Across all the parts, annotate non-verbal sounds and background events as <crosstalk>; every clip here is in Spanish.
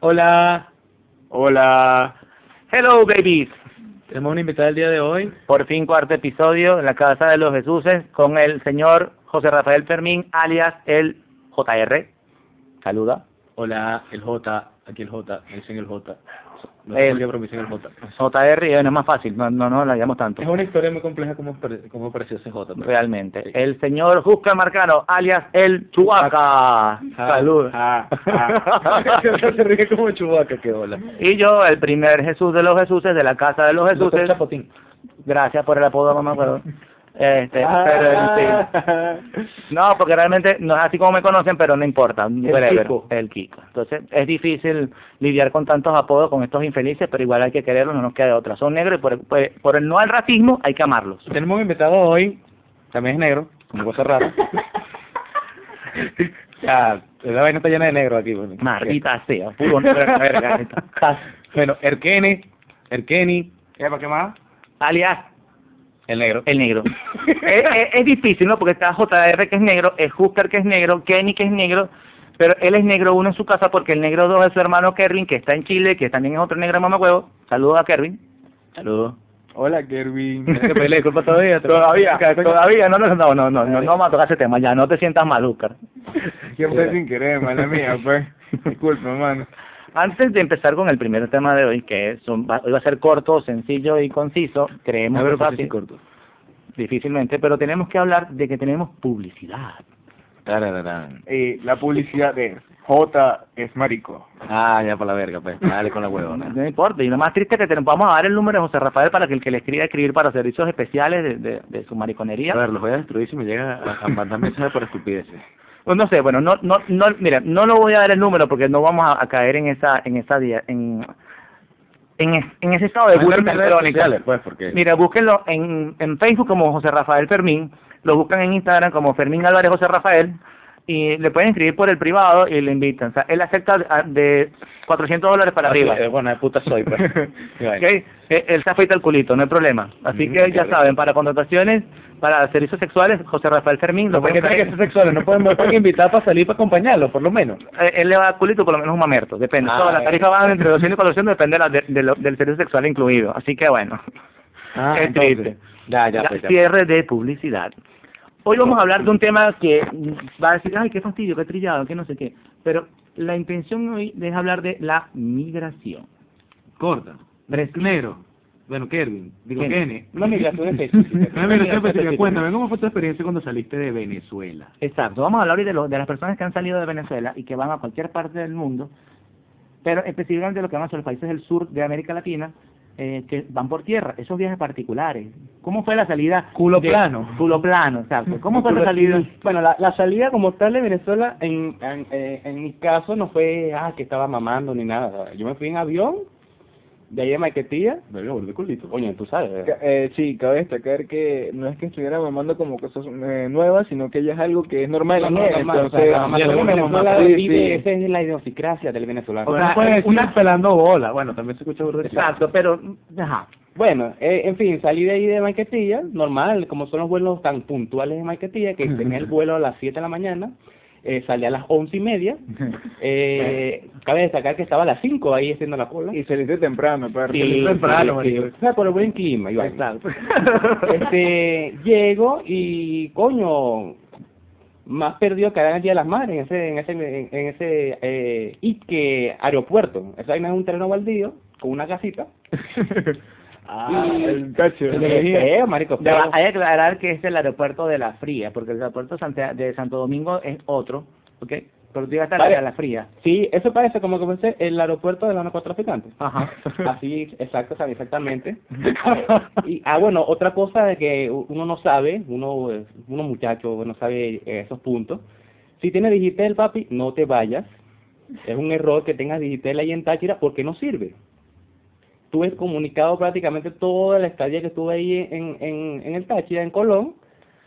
Hola. Hola. Hello, babies. Tenemos una invitada el día de hoy. Por fin, cuarto episodio en la Casa de los Jesuses con el señor José Rafael Fermín, alias el JR. Saluda. Hola, el J. Aquí el J. Me dicen el J. El-. JR, y bueno, es más fácil, no, no, no la llamo tanto. Es una historia muy compleja cómo, pare- cómo apareció ese J. pero- Realmente. Sí. El señor Jusca Marcano, alias el Chubaca. Salud. ah, <laughs> ah. Se ríe como chubaca, qué hola. Y yo, el primer Jesús de los Jesuses, de la Casa de los Jesuses. Gracias por el apodo, mamá. Pero, <laughs> este, pero en fin. No, porque realmente no es así como me conocen, pero no importa. whatever, Kiko. El Kiko. Entonces, es difícil lidiar con tantos apodos, con estos infelices, pero igual hay que quererlos, no nos queda de otra. Son negros y por, por, por el no al racismo hay que amarlos. Tenemos un invitado hoy, también es negro, como cosa rara. <laughs> ah, la vaina está llena de negro aquí. Bueno. Maldita sea, puro. Bueno, Erkeni, Erkeni, ¿Para qué más? Alias, el negro. el negro. <laughs> es, es- es difícil, ¿no? Porque está JR que es negro, es Hooker que es negro, Kenny que es negro, pero él es negro uno en su casa porque el negro dos es su hermano Kervin, que está en Chile, que también es otro negro mamacuevo. Saludos a Kervin. Saludos. Hola, Kervin. Que pedirle disculpas <laughs> todavía. Todavía, todavía, no, no, no, no, no, no, no vamos a tocar ese tema ya, no te sientas mal, Hooker. Siempre sin querer, mala mía, pues. <laughs> Disculpa, hermano. Antes de empezar con el primer tema de hoy, que es un- va, hoy va a ser corto, sencillo y conciso, creemos A ver, que pues, fácil, sí, corto. difícilmente, pero tenemos que hablar de que tenemos publicidad. Eh, la publicidad de J es marico. Ah, ya para la verga, pues. Dale con la <laughs> huevona. No importa, y lo más triste es que tenemos, vamos a dar el número de José Rafael para que el que le escriba escribir para servicios especiales de, de, de su mariconería. A ver, los voy a destruir si me llega a, a mandar mensajes por estupideces. Pues no sé, bueno, no, no, no, mira, no lo voy a dar el número porque no vamos a, a caer en esa, en esa, dia- en, en, es- en ese estado de búsqueda electrónica. pues, porque... Mira, búsquenlo en, en Facebook como José Rafael Fermín, lo buscan en Instagram como Fermín Álvarez José Rafael y le pueden escribir por el privado y le invitan. O sea, él acepta ah, de 400 dólares para arriba. Bueno, de puta soy, pues. <laughs> Eh, Él se afeita el culito, no hay problema. Así Mm, que ya saben, para contrataciones, para servicios sexuales, José Rafael Fermín, lo ¿Por pueden qué sexuales? No pueden invitar para salir para acompañarlo, por lo menos. Eh, él le va a culito por lo menos un mamerto, depende. Ah, las eh. tarifas van entre 200 y 400, depende de la- de- de lo- del servicio sexual incluido. Así que bueno, Ah, es entonces. triste. Ya, ya, Ya, pues, ya. cierre de publicidad. Hoy vamos a hablar de un tema que va a decir, ay, qué fastidio, qué trillado, qué no sé qué. Pero la intención hoy es hablar de la migración. Corta. Negro. Bueno, Kervin. Digo. Kenny. Una migración específica. <laughs> Una migración específica. Cuéntame, ¿cómo fue tu experiencia cuando saliste de Venezuela? Exacto, vamos a hablar hoy de, lo- de las personas que han salido de Venezuela y que van a cualquier parte del mundo, pero específicamente lo que van hacia los países del sur de América Latina, eh, que van por tierra, esos viajes particulares. ¿Cómo fue la salida? Culo de- plano. Culo plano, exacto. <laughs> ¿Cómo fue la salida? Bueno, la, la salida como tal de Venezuela, en, en, eh, en mi caso, no fue ah, que estaba mamando ni nada. Yo me fui en avión, de ahí a Maiquetía. Verga, boludo, culito. Coño, tú sabes. Ca- Eh, sí, cabe destacar que no es que estuviera mamando como cosas eh, nuevas, sino que ya es algo que es normal. No, no, él, normal, o entonces, sea, en Venezuela sí, vive, sí. esa es la idiosincrasia del venezolano. O sea, una- pelando bola. Bueno, también se escucha burro. Exacto, pero, ajá. Bueno, eh, en fin, salí de ahí de Maiquetía, normal, como son los vuelos tan puntuales de Maiquetía, que <laughs> tenía el vuelo a las 7 de la mañana, eh, salí a las once y media, <laughs> eh, cabe destacar que estaba a las 5 ahí haciendo la cola. Y saliste temprano, aparte. Sí, temprano, sí. O sea, por el buen clima, igual. Exacto. <laughs> Este, llego y, coño, más perdido que en el Día de las Madres en ese, en ese, en, en ese, eh, Ique aeropuerto. Esa vaina es un terreno baldío con una casita. <laughs> Ah, el cacho. Eh, marico, hay que aclarar que es el aeropuerto de la Fría, porque el aeropuerto de Santo Domingo es otro, ¿ok? Pero tú llegaste Vale. a la Fría. Sí, eso parece como que fuese el aeropuerto de los narcotraficantes. Ajá. <laughs> Así, exacto, sabe, exactamente. <laughs> y, ah, bueno, otra cosa de que uno no sabe, uno, eh, uno muchacho no sabe eh, esos puntos. Si tienes Digitel, papi, no te vayas. Es un error que tengas Digitel ahí en Táchira porque no sirve. Tuve comunicado prácticamente toda la estadía que estuve ahí en, en, en el Táchira, en Colón.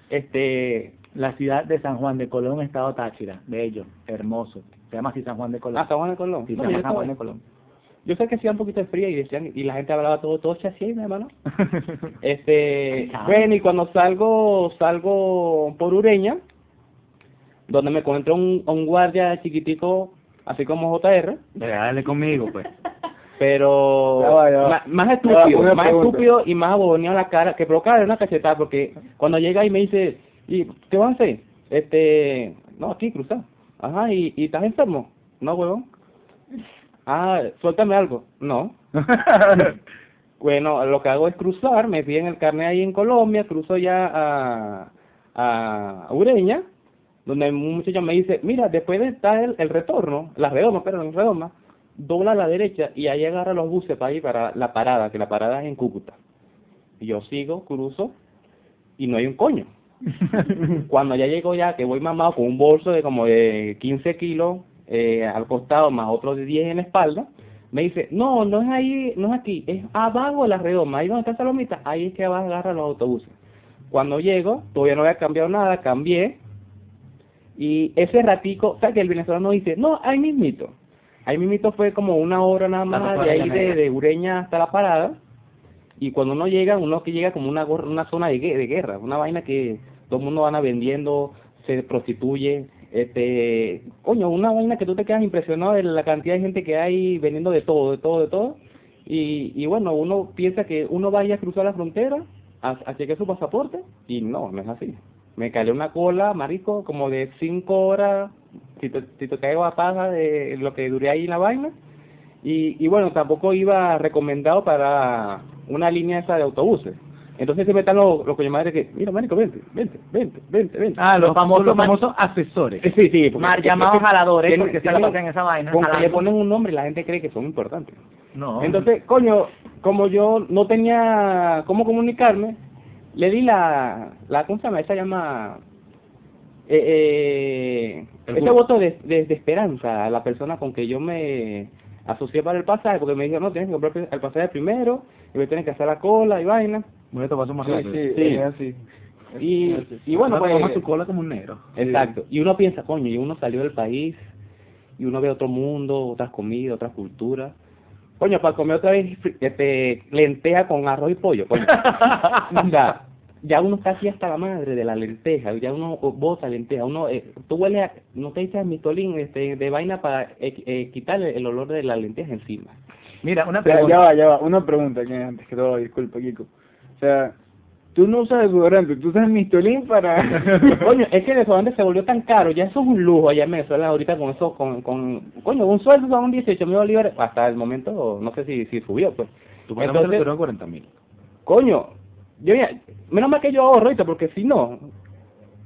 Este, La ciudad de San Juan de Colón, estado Táchira, bello, hermoso. Se llama así San Juan de Colón. ah, San Juan de Colón. Sí, No, se llama yo, San Juan de Colón. yo sé que hacía un poquito de frío y decían, y la gente hablaba todo, todo así, hermano. <laughs> Este, bueno, y cuando salgo, salgo por Ureña, donde me encuentro un, un guardia chiquitico así como JR, Dale conmigo, pues. <laughs> pero Ya va, ya va. ma- más va, estúpido, más pregunta. estúpido y más aboneado la cara, que provoca una cachetada, porque cuando llega y me dice, ¿y qué vas a hacer? Este, no, aquí, cruzar. Ajá, ¿y, y estás enfermo? No, huevón. Ah, suéltame algo. No. <laughs> Bueno, lo que hago es cruzar, me piden el carnet ahí en Colombia, cruzo ya a, a Ureña, donde un muchacho me dice, mira, después de estar el, el retorno, la redoma, perdón, la redoma, dobla a la derecha y ahí agarra los buses para ir para la parada, que la parada es en Cúcuta. Y yo sigo, cruzo, y no hay un coño. <laughs> Cuando ya llego ya, que voy mamado con un bolso de como de 15 kilos eh, al costado, más otro de 10 en la espalda, me dice, no, no es ahí, no es aquí, es abajo de la redoma, ahí donde está Salomita, ahí es que vas a agarrar los autobuses. Cuando llego, todavía no había cambiado nada, cambié, y ese ratico, ¿sabes que el venezolano dice, no, ahí mismito? Ahí mismito fue como una hora nada más, de ahí de, de Ureña hasta la parada, y cuando uno llega, uno que llega como una, una zona de, de guerra, una vaina que todo el mundo van vendiendo, se prostituye, este, coño, una vaina que tú te quedas impresionado de la cantidad de gente que hay vendiendo de todo, de todo, de todo, y, y bueno, uno piensa que uno vaya a cruzar la frontera a, a chequear su pasaporte, y no, no es así. Me calé una cola, marico, como de cinco horas, si te, si te caigo a paja de lo que duré ahí en la vaina, y, y bueno, tampoco iba recomendado para una línea esa de autobuses. Entonces siempre están los, los coño madre que, mira, marico, vente, vente, vente, vente, vente. Ah, los famosos, los mar- famosos asesores. Sí, sí, porque- porque- llamados porque jaladores, tienen- porque se la tienen- pasan en esa vaina. Con que le ponen un nombre la gente cree que son importantes. No. Entonces, coño, como yo no tenía cómo comunicarme, le di la, la ¿cómo se llama? Esa llama, eh, eh, El ese voto de, de, de esperanza a la persona con que yo me asocié para el pasaje, porque me dijeron, no, tienes que comprar el pasaje primero, y me tienes que hacer la cola y vaina. Bueno, esto pasó más Sí, rápido. sí, Sí. es así. Y, y bueno, Ahora pues, toma tu cola como un negro. Exacto. Y uno piensa, coño, y uno salió del país y uno ve otro mundo, otras comidas, otras culturas. Coño, para comer otra vez este, lenteja con arroz y pollo, coño. <laughs> ya, uno está así hasta la madre de la lenteja, ya uno bota lenteja, uno, eh, tú hueles, a, no te dices mistolín este, de vaina para eh, eh, quitarle el olor de la lenteja encima. Mira, una O sea, pregunta. ya va, ya va. Una pregunta que antes que todo, disculpa, Kiko. O sea, tú no usas desodorante, tú usas mistolín para... <laughs> Coño, es que el desodorante se volvió tan caro, ya eso es un lujo allá en Venezuela ahorita con eso, con, con coño, un sueldo son 18 mil bolívares, hasta el momento, no sé si, si subió, pues. Le Entonces, duró 40 mil. coño, yo ya, menos mal que yo ahorro ahorita, porque si no,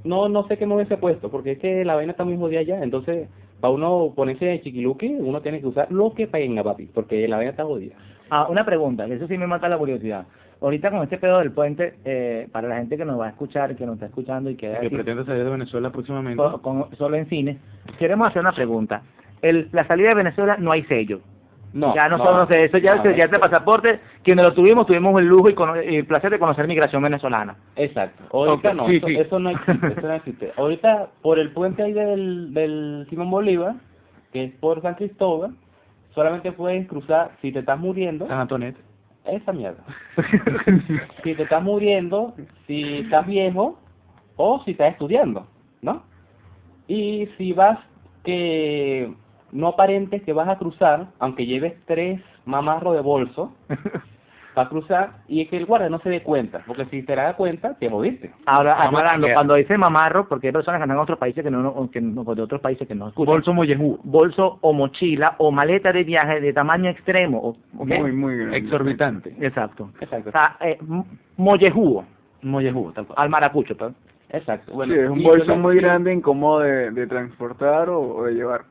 no, no sé qué me hubiese puesto, porque es que la vaina está muy jodida ya, entonces, para uno ponerse chiquiluki, uno tiene que usar lo que tenga, papi, porque la vaina está jodida. Ah, una pregunta, que eso sí me mata la curiosidad. Ahorita con este pedo del puente, eh, para la gente que nos va a escuchar, que nos está escuchando y que, pretende salir de Venezuela próximamente. con- con- solo en cine, queremos hacer una pregunta. El, la salida de Venezuela no hay sello. No, ya no, solo sé eso, ya, no, ya este pasaporte, quienes lo tuvimos, tuvimos el lujo y, cono- y el placer de conocer migración venezolana. Exacto. Ahorita no, sí, eso, sí. eso no <laughs> existe, eso no existe. Ahorita, por el puente ahí del, del Simón Bolívar, que es por San Cristóbal, solamente puedes cruzar, si te estás muriendo, San Antonet. esa mierda. <laughs> si te estás muriendo, si estás viejo, o si estás estudiando, ¿no? Y si vas que no aparentes que vas a cruzar, aunque lleves tres mamarros de bolso, <laughs> para cruzar, y es que el guardia no se dé cuenta, porque si te da cuenta, te jodiste. Ahora, a cambiar. cuando dice mamarro, porque hay personas que andan en otros países que no, que no- de otros países que no escuchan. Bolso mollejú. bolso o mochila o maleta de viaje de tamaño extremo. o- ¿ok? Muy, muy grande. Exorbitante. Exacto. Exacto. O sea, eh, m- mollejugo, Mollejú, tal cual. al maracucho. pues. Exacto. Sí, Bueno, es un bolso muy grande, incómodo de, de transportar o, o de llevar.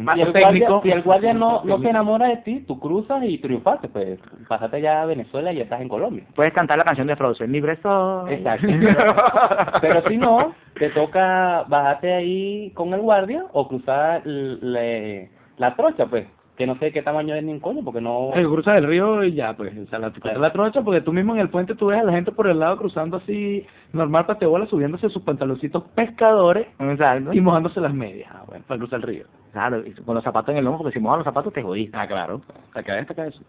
Un Si el, guardia, técnico. si el guardia no, no se enamora de ti, tú cruzas y triunfaste, pues pásate ya a Venezuela y ya estás en Colombia. Puedes cantar la canción de Frozen, libre soy. Exacto. <laughs> Pero si no, te toca bajarte ahí con el guardia o cruzar le- la trocha, pues, que no sé qué tamaño es ni un coño, porque no... El cruza del río y ya, pues, o sea, la, Claro. la trocha, porque tú mismo en el puente tú ves a la gente por el lado cruzando así, normal patebola, subiéndose sus pantaloncitos pescadores Exacto. y mojándose las medias, ah, bueno, para cruzar el río. Claro, y con los zapatos en el lomo, porque si mojas los zapatos te jodiste. Ah, claro, acá destaca eso.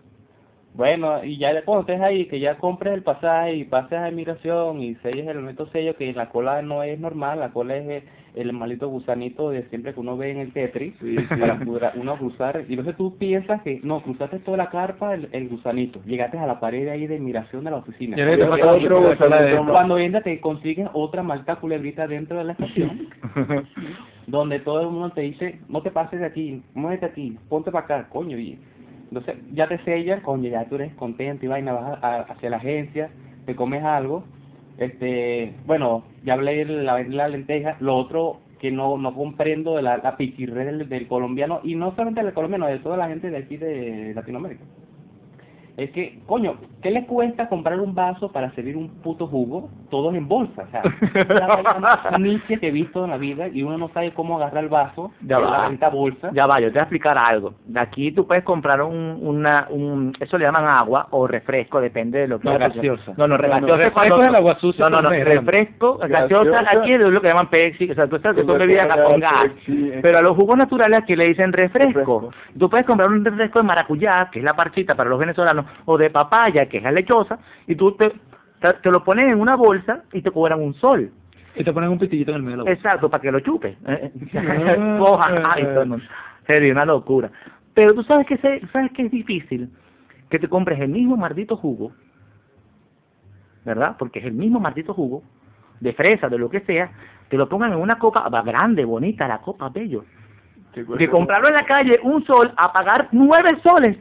Bueno, y ya cuando estés ahí, que ya compres el pasaje y pases a inmigración y selles el momento sello, que la cola no es normal, la cola es el, el maldito gusanito de siempre que uno ve en el Tetris, para poder uno cruzar. Y entonces tú piensas que, no, cruzaste toda la carpa, el, el gusanito, llegaste a la pared ahí de inmigración de la oficina. Te Otro gusanito más. Cuando entras te consigues otra malta culebrita dentro de la estación, <laughs> donde todo el mundo te dice, no te pases de aquí, muévete aquí, ponte para acá, coño, y entonces ya te sellan, coño, ya tú eres contento y vaina, vas a- a- hacia la agencia, te comes algo, este, bueno, ya hablé de la, la lenteja, lo otro que no, no comprendo de la, la pichirre del, del colombiano, y no solamente del colombiano, de toda la gente de aquí de Latinoamérica. Es que, coño, ¿qué le cuesta comprar un vaso para servir un puto jugo? Todos en bolsa, o sea, es <laughs> la más niche que he visto en la vida y uno no sabe cómo agarrar el vaso Ya de va. la venta bolsa. Ya va, yo te voy a explicar algo. De aquí tú puedes comprar un, una, un, eso le llaman agua o refresco, depende de lo que No, gaseosa. No, no, No, no, refresco es el agua sucia No, no, no, negro. refresco, gaseosa, aquí es lo que llaman Pepsi, o sea, tú que son bebidas con gas. Eh. Pero a los jugos naturales aquí le dicen refresco. Refresco. Tú puedes comprar un refresco de maracuyá, que es la parchita para los venezolanos, o de papaya, que es la lechosa, y tú te, te, te lo pones en una bolsa y te cobran un sol. Y te ponen un pitillito en el medio de la boca. Exacto, para que lo chupes. <laughs> Ah. Coja, ay, no- serio, una locura. Pero tú sabes que se- sabes que es difícil que te compres el mismo maldito jugo, ¿verdad? Porque es el mismo maldito jugo de fresa, de lo que sea, te lo pongan en una copa va, grande, bonita, la copa bello. Que comprarlo en la calle un sol a pagar nueve soles.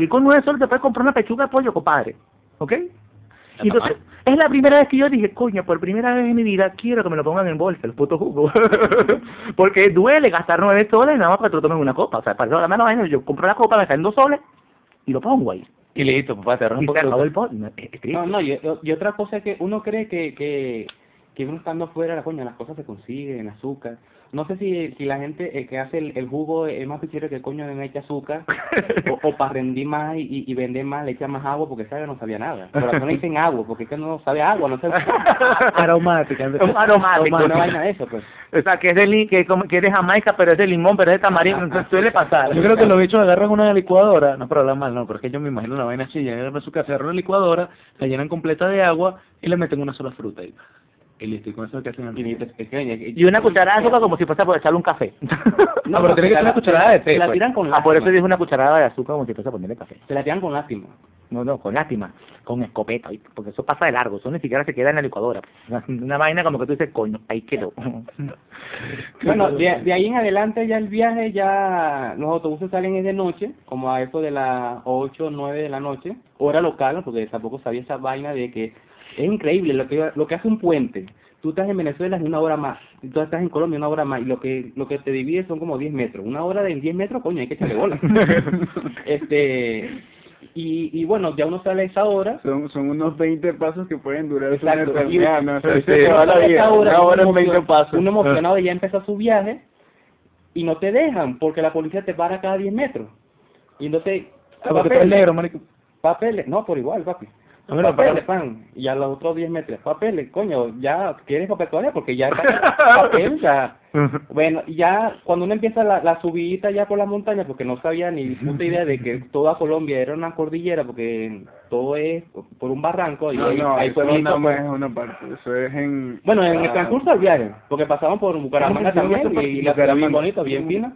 Y con nueve soles te puedes comprar una pechuga de pollo, compadre. ¿Ok? Y entonces, es la primera vez que yo dije, coño, por primera vez en mi vida quiero que me lo pongan en bolsa, el puto jugo. <laughs> Porque duele gastar nueve soles nada más para que te lo tomes una copa. O sea, para eso la mano vaina, yo compro la copa, me salen dos soles y lo pongo ahí. Y listo, papá, te de el pot. Triste. No, no, y, y otra cosa es que uno cree que, que, que uno estando afuera, la coña, las cosas se consiguen, azúcar. No sé si, si la gente eh, que hace el, el jugo es más pichero que el coño le echa azúcar, <laughs> o, o para rendir más y, y vender más le echa más agua porque sabe que no sabía nada. Pero no dicen agua porque es que no sabe agua, no sabe <laughs> aromática. Un aromático. Una vaina de eso, pues. O sea, que es de, li- que, como- que es de Jamaica, pero es de limón, pero es de tamarindo, entonces suele pasar. Yo creo que los bichos agarran una licuadora, no para hablar mal, no, pero es que yo me imagino una vaina así, llegan a su casa, agarran una licuadora, la llenan completa de agua y le meten una sola fruta ahí. Y listo, y con eso que hacen una cucharada de azúcar como si fuese por echarle un café. <laughs> No, pero tiene que ser una cucharada de té, Se la pues. tiran con Ah, por eso lástima. dije una cucharada de azúcar como si fuese a ponerle café. Se la tiran con lástima. No, no, con lástima, con escopeta, porque eso pasa de largo, eso ni siquiera se queda en la licuadora. Una, <laughs> una vaina como que tú dices, coño, ahí quedó. <laughs> Bueno, de, de ahí en adelante ya el viaje, ya los autobuses salen es de noche, como a eso de las 8 o 9 de la noche, hora local, porque tampoco sabía esa vaina de que es increíble lo que lo que hace un puente. Tú estás en Venezuela es una hora más, y tú estás en Colombia una hora más, y lo que lo que te divide son como 10 metros. Una hora de 10 metros, coño, hay que echarle bola. <laughs> este y, y bueno, ya uno sale a esa hora, Son, son unos 20 pasos que pueden durar una Exacto. eternidad, ¿no? O sea, Sí, se te va la Esa vida. hora, Una hora uno en 20 emocion- pasos. Uno emocionado de ya empezó su viaje y no te dejan porque la policía te para cada 10 metros. Y entonces, Ah, porque tú eres negro, marico. papeles, no, por igual, papi. No me lo pan, y a los otros 10 metros, papeles, coño, ya quieres papel todavía porque ya <laughs> está papel, ya. Bueno, ya cuando uno empieza la, la subidita ya por las montañas, porque no sabía ni puta idea de que toda Colombia era una cordillera, porque todo es por un barranco y No, hay, no, hay eso no pues. es una parte, eso es en... Bueno, en el transcurso del viaje, porque pasamos por Bucaramanga ¿Cómo se llama también y, la ciudad bien Bucaramanga. bonita, bien fina.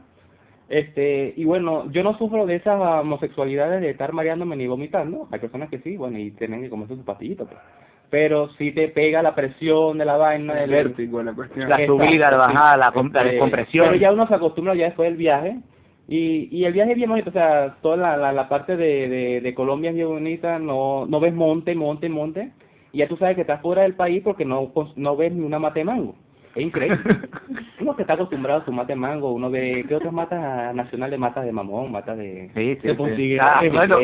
Este, y bueno, yo no sufro de esas homosexualidades de estar mareándome ni vomitando. Hay personas que sí, bueno, y tienen que comerse su pastillita, pues. Pero si te pega la presión de la vaina, el del vértigo, la cuestión. La subida, la bajada, la, com- la Eh, descompresión. Pero ya uno se acostumbra ya después del viaje. Y, y el viaje es bien bonito, o sea, toda la, la, la parte de, de, de Colombia es bien bonita, no, no ves monte, monte, monte. Y ya tú sabes que estás fuera del país porque no, cons- no ves ni una mata de mango. Es increíble. <laughs> uno que está acostumbrado a su mate de mango, uno ve, ¿qué otras matas nacionales? Matas de mamón, matas de... Sí, sí, de sí. Poncigué. Ah, Eh, bueno,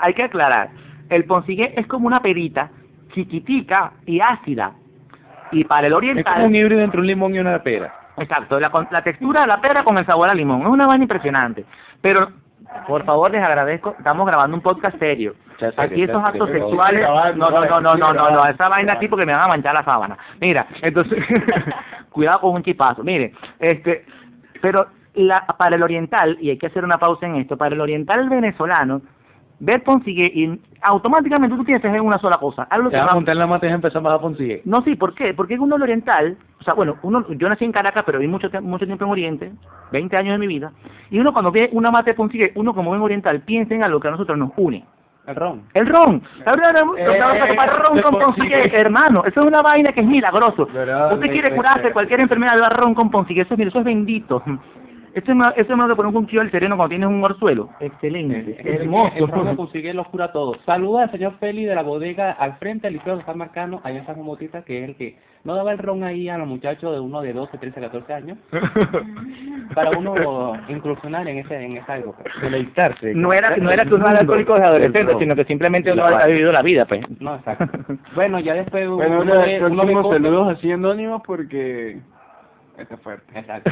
hay que aclarar. El poncigué es como una perita chiquitica y ácida. Y para el Es como oriental, un híbrido entre un limón y una pera. exacto, la, la textura de la pera con el sabor a limón. Es una vaina impresionante. Pero, por favor, les agradezco, estamos grabando un podcast serio. Aquí esos actos sexuales, no, no, no, no, no, no, no, esa vaina aquí porque me van a manchar la sábana. Mira, entonces, <laughs> cuidado con un chipazo. Mire, este, pero la, para el oriental, y hay que hacer una pausa en esto, para el oriental venezolano, ver Ponsigue y automáticamente tú piensas en una sola cosa. Algo Te que vas a montar la mata y empezamos a Ponsigue. No, sí, ¿por qué? Porque uno el oriental, o sea, bueno, uno, yo nací en Caracas, pero viví mucho, mucho tiempo en Oriente, 20 años de mi vida, y uno cuando ve una mate de Ponsigue, uno como buen oriental, piensa en algo que a nosotros nos une. El ron. El ron. Vamos Eh, vamos a tomar ron con Ponsigue. Hermano. Eso es una vaina que es milagroso. Usted quiere curarse cualquier enfermedad, da ron con Ponsigue. Eso, mire, eso es bendito. Esto es más, eso es más que poner un cuchillo al sereno cuando tienes un orzuelo. Excelente. El Hermoso. ron de consigue lo cura todo. Saluda al señor Feli de la bodega al frente del liceo de San Marcano, allá en San Motita, que es el que no daba el ron ahí a los muchachos de uno de 12, 13, 14 años, <laughs> para uno incursionar en ese en esa época. Deleitarse. No era, no era que uno era alcohólico de adolescente, sino que simplemente uno ha vivido la vida, pues. No, exacto. Bueno, ya después Bueno, uno uno próximos cosas- saludos así anónimos porque está fuerte. Exacto.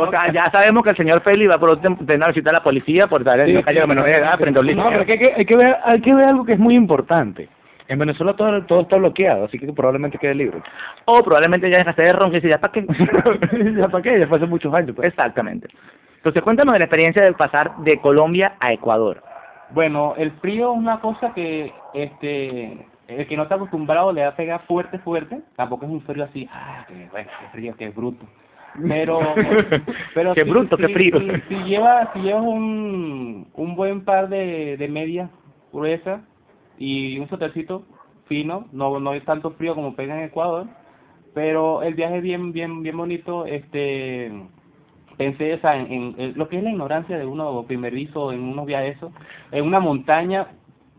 o sea, ya sabemos que el señor Feli va por tener una visita a la policía por estar en la calle de menores de edad a un No, pero que hay, que, hay, que ver, hay que ver algo que es muy importante. En Venezuela todo, todo está bloqueado, así que probablemente quede libre. O probablemente ya dejaste de ron, que dice, ¿ya para qué? <laughs> ¿Ya para qué? Ya fue hace muchos años. Pues. Exactamente. Entonces, cuéntanos de la experiencia de pasar de Colombia a Ecuador. Bueno, el frío es una cosa que este el que no está acostumbrado le va a pegar fuerte, fuerte. Tampoco es un frío así, ah, que bueno, qué frío, qué bruto. Pero, <laughs> pero Qué si- bruto, qué si- frío. Si, si llevas, si llevas un, un buen par de, de medias gruesas y un suétercito fino, no, no hay tanto frío como pega en Ecuador, pero el viaje es bien, bien, bien bonito, este pensé o sea, en, en- en lo que es la ignorancia de uno primerizo en unos viajes eso, en una montaña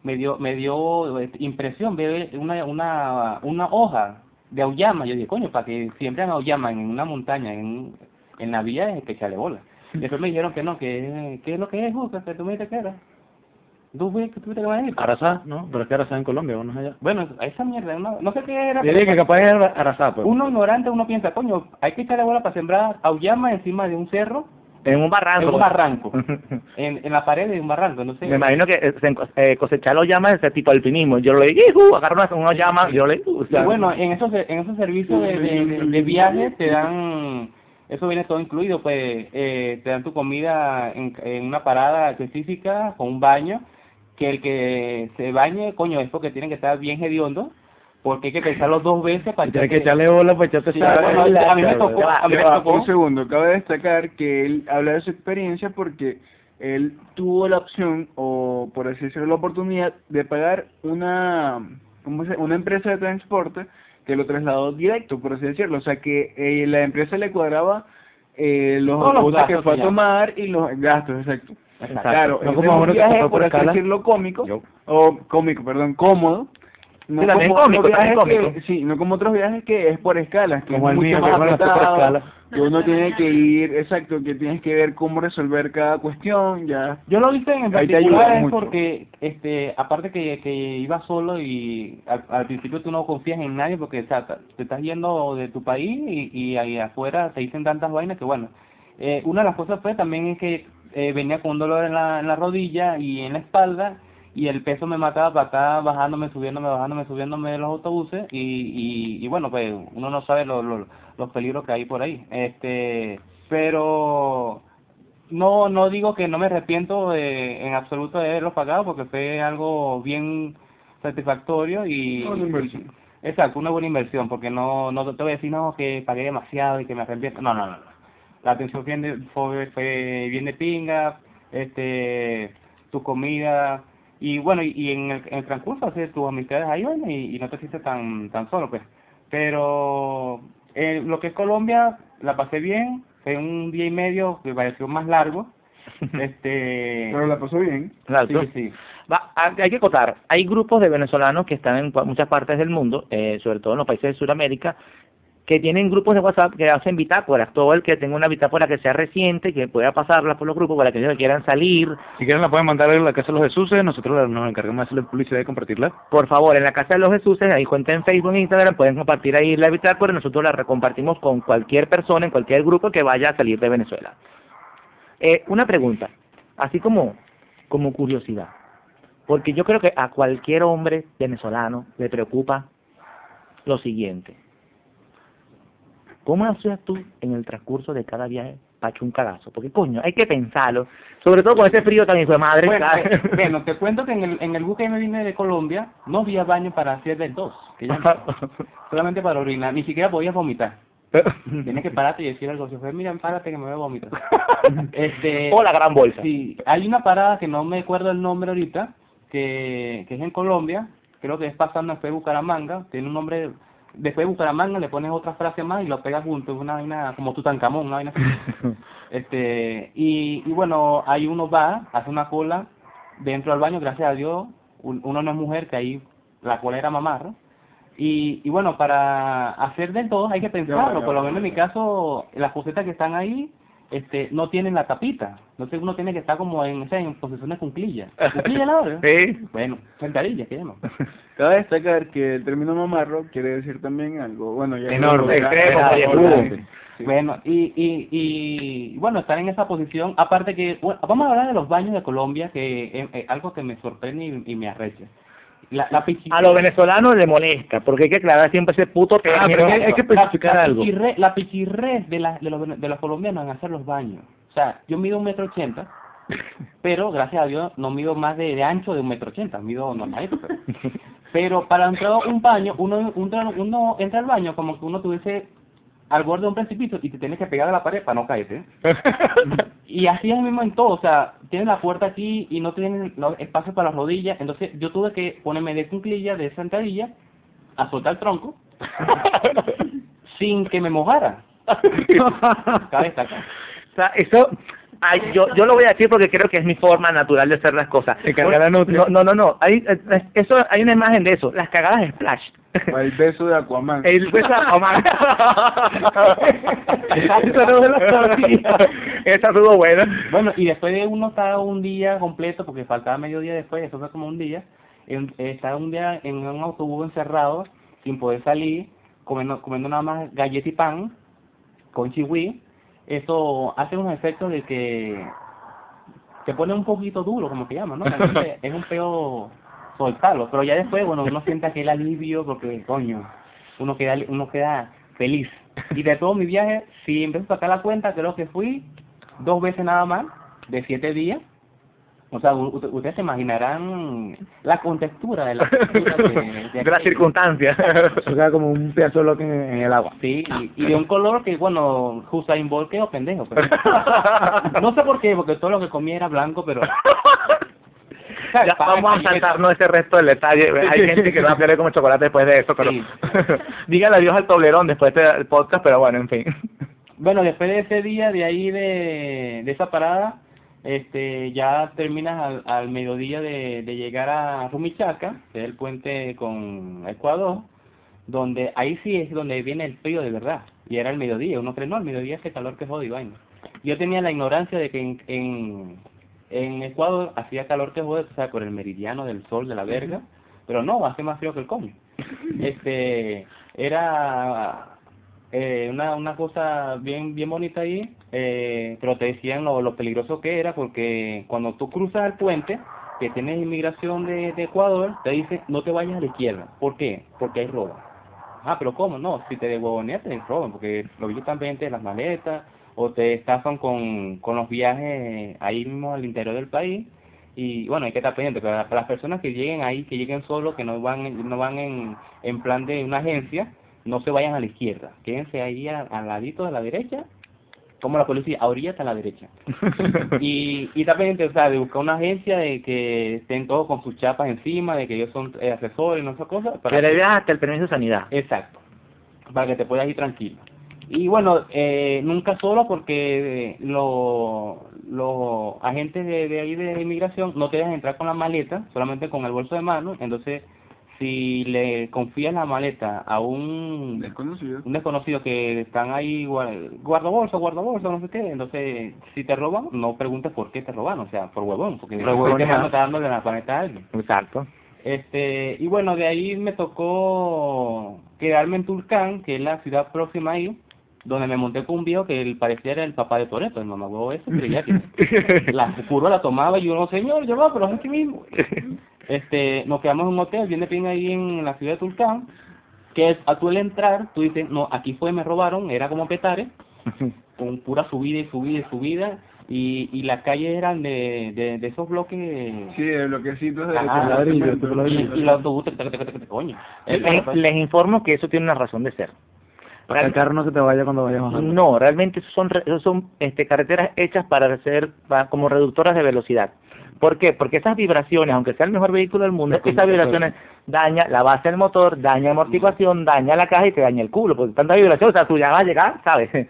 me dio me dio eh, impresión ver una una una hoja de auyama yo dije coño para que siembren auyama en una montaña en en la vía es que echarle bola <laughs> después me dijeron que no que qué es lo que es Juca? que tú me dijiste que era tú ves que vas a ir Arasá, ¿no? Pero es que Arasá en Colombia, uno es allá. bueno esa mierda no, no sé qué era dije que capaz era Arasá, pues. uno ignorante uno piensa coño hay que echarle bola para sembrar auyama encima de un cerro En un barranco. en un barranco <laughs> en, en la pared de un barranco no sé Me imagino que eh, se eh, cosechar los llamas ese tipo alpinismo. Yo le dije, ¡Ijú! agarro una, una llama, yo le o Y sea, bueno, en esos en esos servicios de, de, de- de viaje te dan, eso viene todo incluido, pues eh, te dan tu comida en, en una parada específica con un baño, que el que se bañe, coño, es porque tiene que estar bien hediondo, porque hay que pensarlo dos veces para Tienes que echarle bola para echarte Sí, bueno, la- a mí me tocó, a mí me Ya va, tocó. Un segundo, cabe destacar que él habla de su experiencia porque él tuvo la opción, o por así decirlo, la oportunidad de pagar una, ¿cómo se, una empresa de transporte que lo trasladó directo, por así decirlo. O sea que eh, la empresa le cuadraba eh, los autobuses que fue a ya. tomar y los gastos, exacto. Exacto. Claro, No como un viaje, por por así decirlo, cómico, Yo. o cómico, perdón, cómodo. No Sí, como cómico, otros también viajes que- sí, no como otros viajes que es por escalas, que Como es el mucho mío, más apretado, escala. que uno tiene que ir, exacto, que tienes que ver cómo resolver cada cuestión, ya. Yo lo hice en particular es porque, este, aparte que, que iba solo y al, al principio tú no confías en nadie porque o sea, te estás yendo de tu país y, y ahí afuera te dicen tantas vainas que bueno. Eh, una de las cosas fue también es que eh, venía con un dolor en la, en la rodilla y en la espalda y el peso me mataba para estar bajándome, subiéndome, bajándome, subiéndome de los autobuses y, y, y bueno, pues uno no sabe lo- lo- los peligros que hay por ahí. Este, pero no no digo que no me arrepiento de- en absoluto de haberlo pagado porque fue algo bien satisfactorio y Una inversión. exacto una buena inversión porque no no te voy a decir no que pagué demasiado y que me arrepiento no no no, no. la atención fue, fue bien de pinga este tu comida y bueno y, y en, el, en el transcurso hacer tus amistades ahí bueno y, y no te sientes tan tan solo pues pero eh, lo que es Colombia la pasé bien fue un día y medio que pareció más largo <laughs> este Pero la pasó bien. Exacto. sí sí Va, hay que acotar, hay grupos de venezolanos que están en muchas partes del mundo, eh, sobre todo en los países de Sudamérica, que tienen grupos de WhatsApp que hacen bitácoras. Todo el que tenga una bitácora que sea reciente, que pueda pasarla por los grupos para que ellos quieran salir, Si quieren la pueden mandar a la casa de los Jesuses, nosotros nos encargamos de hacerle publicidad y compartirla. por favor, en la Casa de los Jesuses, ahí cuenta en Facebook e Instagram, pueden compartir ahí la bitácora y nosotros la recompartimos con cualquier persona en cualquier grupo que vaya a salir de Venezuela. Eh, una pregunta, así como, como curiosidad, porque yo creo que a cualquier hombre venezolano le preocupa lo siguiente. ¿Cómo hacías tú en el transcurso de cada viaje para echar un cagazo. Porque, coño, hay que pensarlo. Sobre todo con ese frío tan hijo de madre. Bueno, eh, <laughs> bueno, te cuento que en el, en el bus que me vine de Colombia no había baño para hacer del dos, que ya <laughs> solamente para orinar, ni siquiera podías vomitar. <laughs> Tienes que pararte y decir algo, si fue, mira, párate que me voy a vomitar. este, o la gran bolsa. Sí, hay una parada que no me acuerdo el nombre ahorita, que, que es en Colombia, creo que es pasando de Bucaramanga, tiene un nombre, después de Bucaramanga le pones otra frase más y lo pegas junto, es una vaina como Tutankamón, una vaina así. <laughs> este, y, y bueno, ahí uno va, hace una cola dentro del baño, gracias a Dios, un- uno no es mujer, que ahí la cola era mamarra. Y, y bueno, para hacer de todo hay que pensarlo, por lo menos en mi caso, las cositas que están ahí, este, no tienen la tapita. Entonces uno tiene que estar como en, o sea, en posición de cunclilla. ¿Cunclilla la <laughs> hora? Sí. Bueno, sentadilla, ¿qué llaman? Cabe destacar que el término mamarro quiere decir también algo, bueno, ya Enorme, extremo. Sí. Bueno, y, y, y bueno, estar en esa posición, aparte que, bueno, vamos a hablar de los baños de Colombia, que es, es algo que me sorprende y, y me arrecha. La, la pichi- A los venezolanos les molesta, porque hay que aclarar siempre ese puto Ah, término. pero hay, hay que especificar la, la algo. pichirre- la pichirres de, la, de, los, de los colombianos en hacer los baños. O sea, yo mido un metro ochenta, pero gracias a Dios no mido más de, de ancho de un metro ochenta, mido normalito. Pero, <laughs> pero para entrar a un baño, uno, uno, uno entra al baño como que uno tuviese al borde de un precipicio y te tienes que pegar a la pared para no caerte. <laughs> Y así es mismo en todo, o sea, tienes la puerta aquí y no tienes no, espacio para las rodillas, entonces yo tuve que ponerme de cunclilla, de sentadilla, a soltar el tronco, <laughs> sin que me mojara. <laughs> Cabe destacar. O sea, eso, ay, yo, yo lo voy a decir porque creo que es mi forma natural de hacer las cosas. Se caga la nutria. No, no, no, no. Hay, eso, hay una imagen de eso, las cagadas de Splash. El beso de Aquaman. <laughs> El beso de Aquaman. <laughs> Esa no estuvo buena. Bueno, y después de uno estar un día completo, porque faltaba medio día después, eso fue como un día, en, estar un día en un autobús encerrado, sin poder salir, comiendo, comiendo nada más galleta y pan, con chihui, eso hace unos efectos de que te pone un poquito duro, como que llaman, ¿no? <laughs> Es un peo soltarlo, pero ya después, bueno, uno siente aquel alivio porque, coño, uno queda, uno queda feliz. Y de todo mi viaje, si empiezo a sacar la cuenta, creo que fui dos veces nada más, de siete días. O sea, ustedes se imaginarán la contextura de la, <laughs> de, de De circunstancias. Eso queda como un pedazo de loco en, en el agua. Sí, y, y de un color que, bueno, Hussein Bolt quedó pendejo. Pero... <laughs> no sé por qué, porque todo lo que comía era blanco, pero... <laughs> Ya, vamos a saltarnos ese resto del detalle. Hay gente que no va a querer comer chocolate después de eso, pero Sí. dígale adiós al toblerón después del podcast, pero bueno, en fin. Bueno, después de ese día, de ahí de, de esa parada, este, ya terminas al, al mediodía de, de llegar a Rumichaca, que es el puente con Ecuador, donde ahí sí es donde viene el frío de verdad. Y era el mediodía, uno cree, no, el mediodía hace calor que jode y vaina. Yo tenía la ignorancia de que en, en, en Ecuador hacía calor que jode, o sea, por el meridiano del sol de la verga, pero no, hace más frío que el coño. <laughs> Este, era eh, una, una cosa bien bien bonita ahí, eh, pero te decían lo, lo peligroso que era, porque cuando tú cruzas el puente, que tienes inmigración de, Ecuador, te dicen no te vayas a la izquierda. ¿Por qué? Porque hay robo. Ah, pero ¿cómo? No, si te dehuevoneas te roban, porque bichos están pendientes de las maletas, o te estafan con, con los viajes ahí mismo al interior del país, y bueno, hay que estar pendiente, pero para las personas que lleguen ahí, que lleguen solos, que no van, no van en, en plan de una agencia, no se vayan a la izquierda, quédense ahí al ladito de la derecha, como la policía, a orillas a la derecha. <laughs> y, y pendiente, o sea, de buscar una agencia de que estén todos con sus chapas encima, de que ellos son eh, asesores, no esas cosas. para que- ya hasta el permiso de sanidad. Exacto, para que te puedas ir tranquilo. Y bueno, eh, nunca solo porque los los agentes de, de ahí de inmigración no te dejan entrar con la maleta, solamente con el bolso de mano. Entonces, si le confías la maleta a un, Desconocido. un desconocido que están ahí guar- guardabolsa, guardabolsa, no sé qué, entonces si te roban, no preguntes por qué te roban, o sea, por huevón, porque Por huevón, está dándole la maleta a alguien. Exacto. Este, y bueno, de ahí me tocó quedarme en Tulcán, que es la ciudad próxima ahí, donde me monté con un viejo que él parecía era el papá de Toreto, el mamagüevo ese, pero ya que <laughs> la curva la tomaba y yo, no señor, yo va, pero es aquí mismo. <laughs> Este, nos quedamos en un hotel, bien de pin ahí en la ciudad de Tulcán, que es, a tú al entrar, tú dices, no, aquí fue, me robaron, era como Petare, <laughs> con pura subida y subida y subida, y, y las calles eran de, de, de esos bloques... Sí, de bloquecitos de... Ajá, de ladrillo, y, y los autobuses, coño. Les, les informo que eso tiene una razón de ser. Para que el carro no se te vaya cuando vayas bajando. No, realmente son, son este, carreteras hechas para ser pa- como reductoras de velocidad. ¿Por qué? Porque esas vibraciones, aunque sea el mejor vehículo del mundo, esas vibraciones daña la base del motor, daña la amortiguación, daña la caja y te daña el culo. Porque tanta vibración, o sea, tú ya vas a llegar, ¿sabes? <laughs>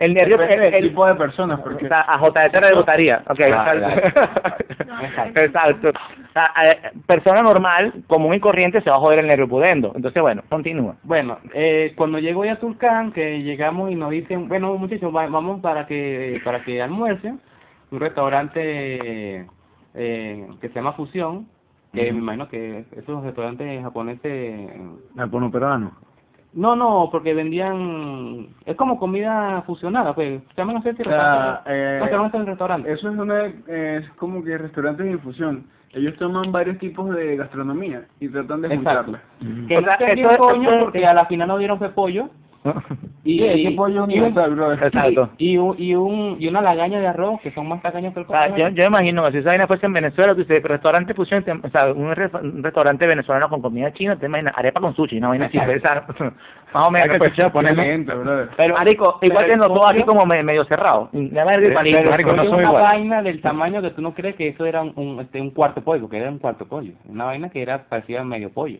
El nervio, el, del el- tipo de personas, o porque... sea, a JT le rebotaría. Ok, Claro, exacto. exacto. O sea, eh, persona normal, común y corriente, se va a joder el nervio pudendo. Entonces, bueno, continúa. Bueno, eh, cuando llego ya a Tulcán, que llegamos y nos dicen, bueno muchachos, va- vamos para que para que almuercen, un restaurante eh, que se llama Fusión, que me imagino que esos restaurantes japoneses, Japono peruano. no, no, porque vendían, es como comida fusionada, pues, se eh, no, se llaman así restaurante. Eso es una, eh, es como que restaurantes de infusión. Ellos toman varios tipos de gastronomía y tratan de juntarla. Que no sea, sé bien porque a la final nos dieron fue pollo, <laughs> y, Sí, ese pollo y un- universal, brother. Exacto. y, un, y, un, y una lagaña de arroz, que son más tacaños que el O sea, yo, yo imagino que si esa vaina fuese en Venezuela, tú dices, restaurante fusión, o sea, un, re- un restaurante venezolano con comida china, te imaginas arepa con sushi, una vaina así, pues, sea, <laughs> más o menos. Pues, Excelente, brother. Pero, Marico, igual pero tienen los dos aquí como me- medio cerrados. Y nada más el pero palito, el marico, no son una igual. vaina del tamaño que tú no crees que eso era un, un, este, un cuarto pollo, porque era un cuarto pollo. Una vaina que era parecía medio pollo.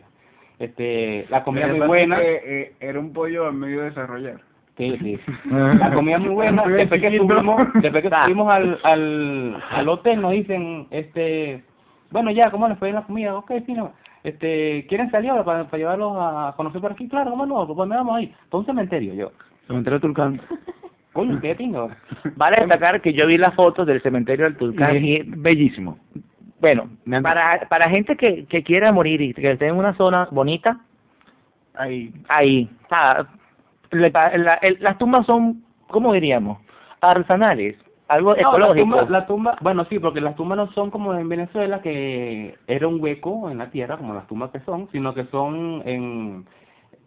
Este, la comida muy buena. que, eh, era un pollo a medio desarrollar. Sí, sí. <laughs> La comida muy buena. Después que subimos, después que <laughs> subimos al, al, al hotel nos dicen, este, bueno ya, ¿cómo les fue la comida? Ok, sí, no. Este, ¿quieren salir ahora para, para llevarlos a conocer por aquí? Claro, ¿cómo no? Pues ¿dónde vamos ahí? Para un cementerio, yo. Cementerio Tulcán. <laughs> Coño, qué tingo. Vale destacar que yo vi las fotos del cementerio del Tulcán y, es bellísimo. Bueno, para, para gente que, que quiera morir y que esté en una zona bonita, Ahí. ahí, o sea, le- la- el- las tumbas son, ¿cómo diríamos? Artesanales, algo No, la ecológico. tumba, la tumba, bueno, sí, porque las tumbas no son como en Venezuela, que era un hueco en la tierra, como las tumbas que son, sino que son en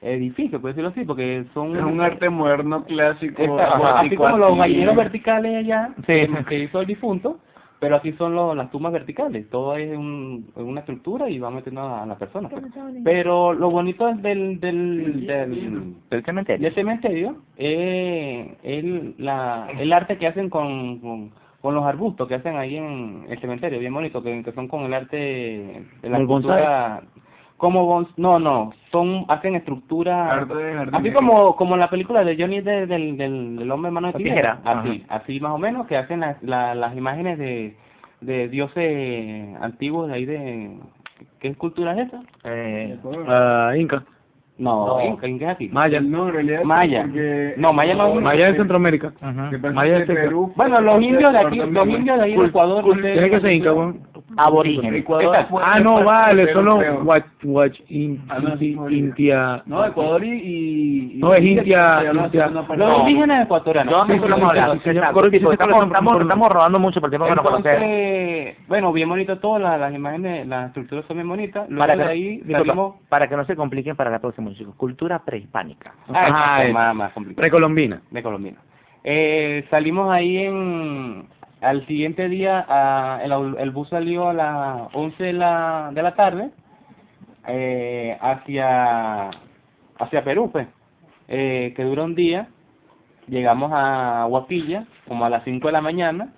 edificios, por decirlo así, porque son... Es un arte moderno clásico. Exacto, así como los gallineros verticales allá, Sí. que hizo el difunto, pero así son los, las tumbas verticales, todo es un, una estructura y va metiendo a la persona. pues. Pero lo bonito es del, del, del, del cementerio. del cementerio es el, la, el arte que hacen con, con, con los arbustos que hacen ahí en el cementerio, bien bonito, que, que son con el arte de la cultura... Como bons, no, no, son hacen estructura Arte de jardinero. así como como en la película de Johnny de- del, del, del hombre mano de tijera, tijera, así, así más o menos que hacen las la, las imágenes de de dioses antiguos de ahí de ¿qué cultura es esa? Eh, Ah, Inca. No, No. Inca, Inca es aquí. Maya. No, en realidad. Maya. porque- No, Maya no es- Maya de Centroamérica. pasa Maya es. Perú- Bueno, los indios de aquí, los indios de ahí de Ecuador, no Tiene que ser Inca, weón. Aborígenes. Ecuador Ah, no, vale, europeo. Watch, Watch, in, Ah, no, Inti- Bolivia. Intia. No, Ecuador y. y- No, es India, India. parte. Los No. indígenes ecuatorianos. No sí, estamos sí, estamos, estamos, robando mucho por el tiempo que no bueno, bien bonito todo, la- las imágenes, las estructuras son bien bonitas. Luego Para de que, ahí disculpa, salimos... para que no se compliquen para la próxima, chicos. Cultura prehispánica. Ah, Ajá, exacto, es. más, más complicado. Precolombina. de Colombia. Eh, salimos ahí en al siguiente día el, el bus salió a las 11 de la, de la tarde eh, hacia hacia Perú pues. Eh, que dura un día llegamos a Guapilla como a las 5 de la mañana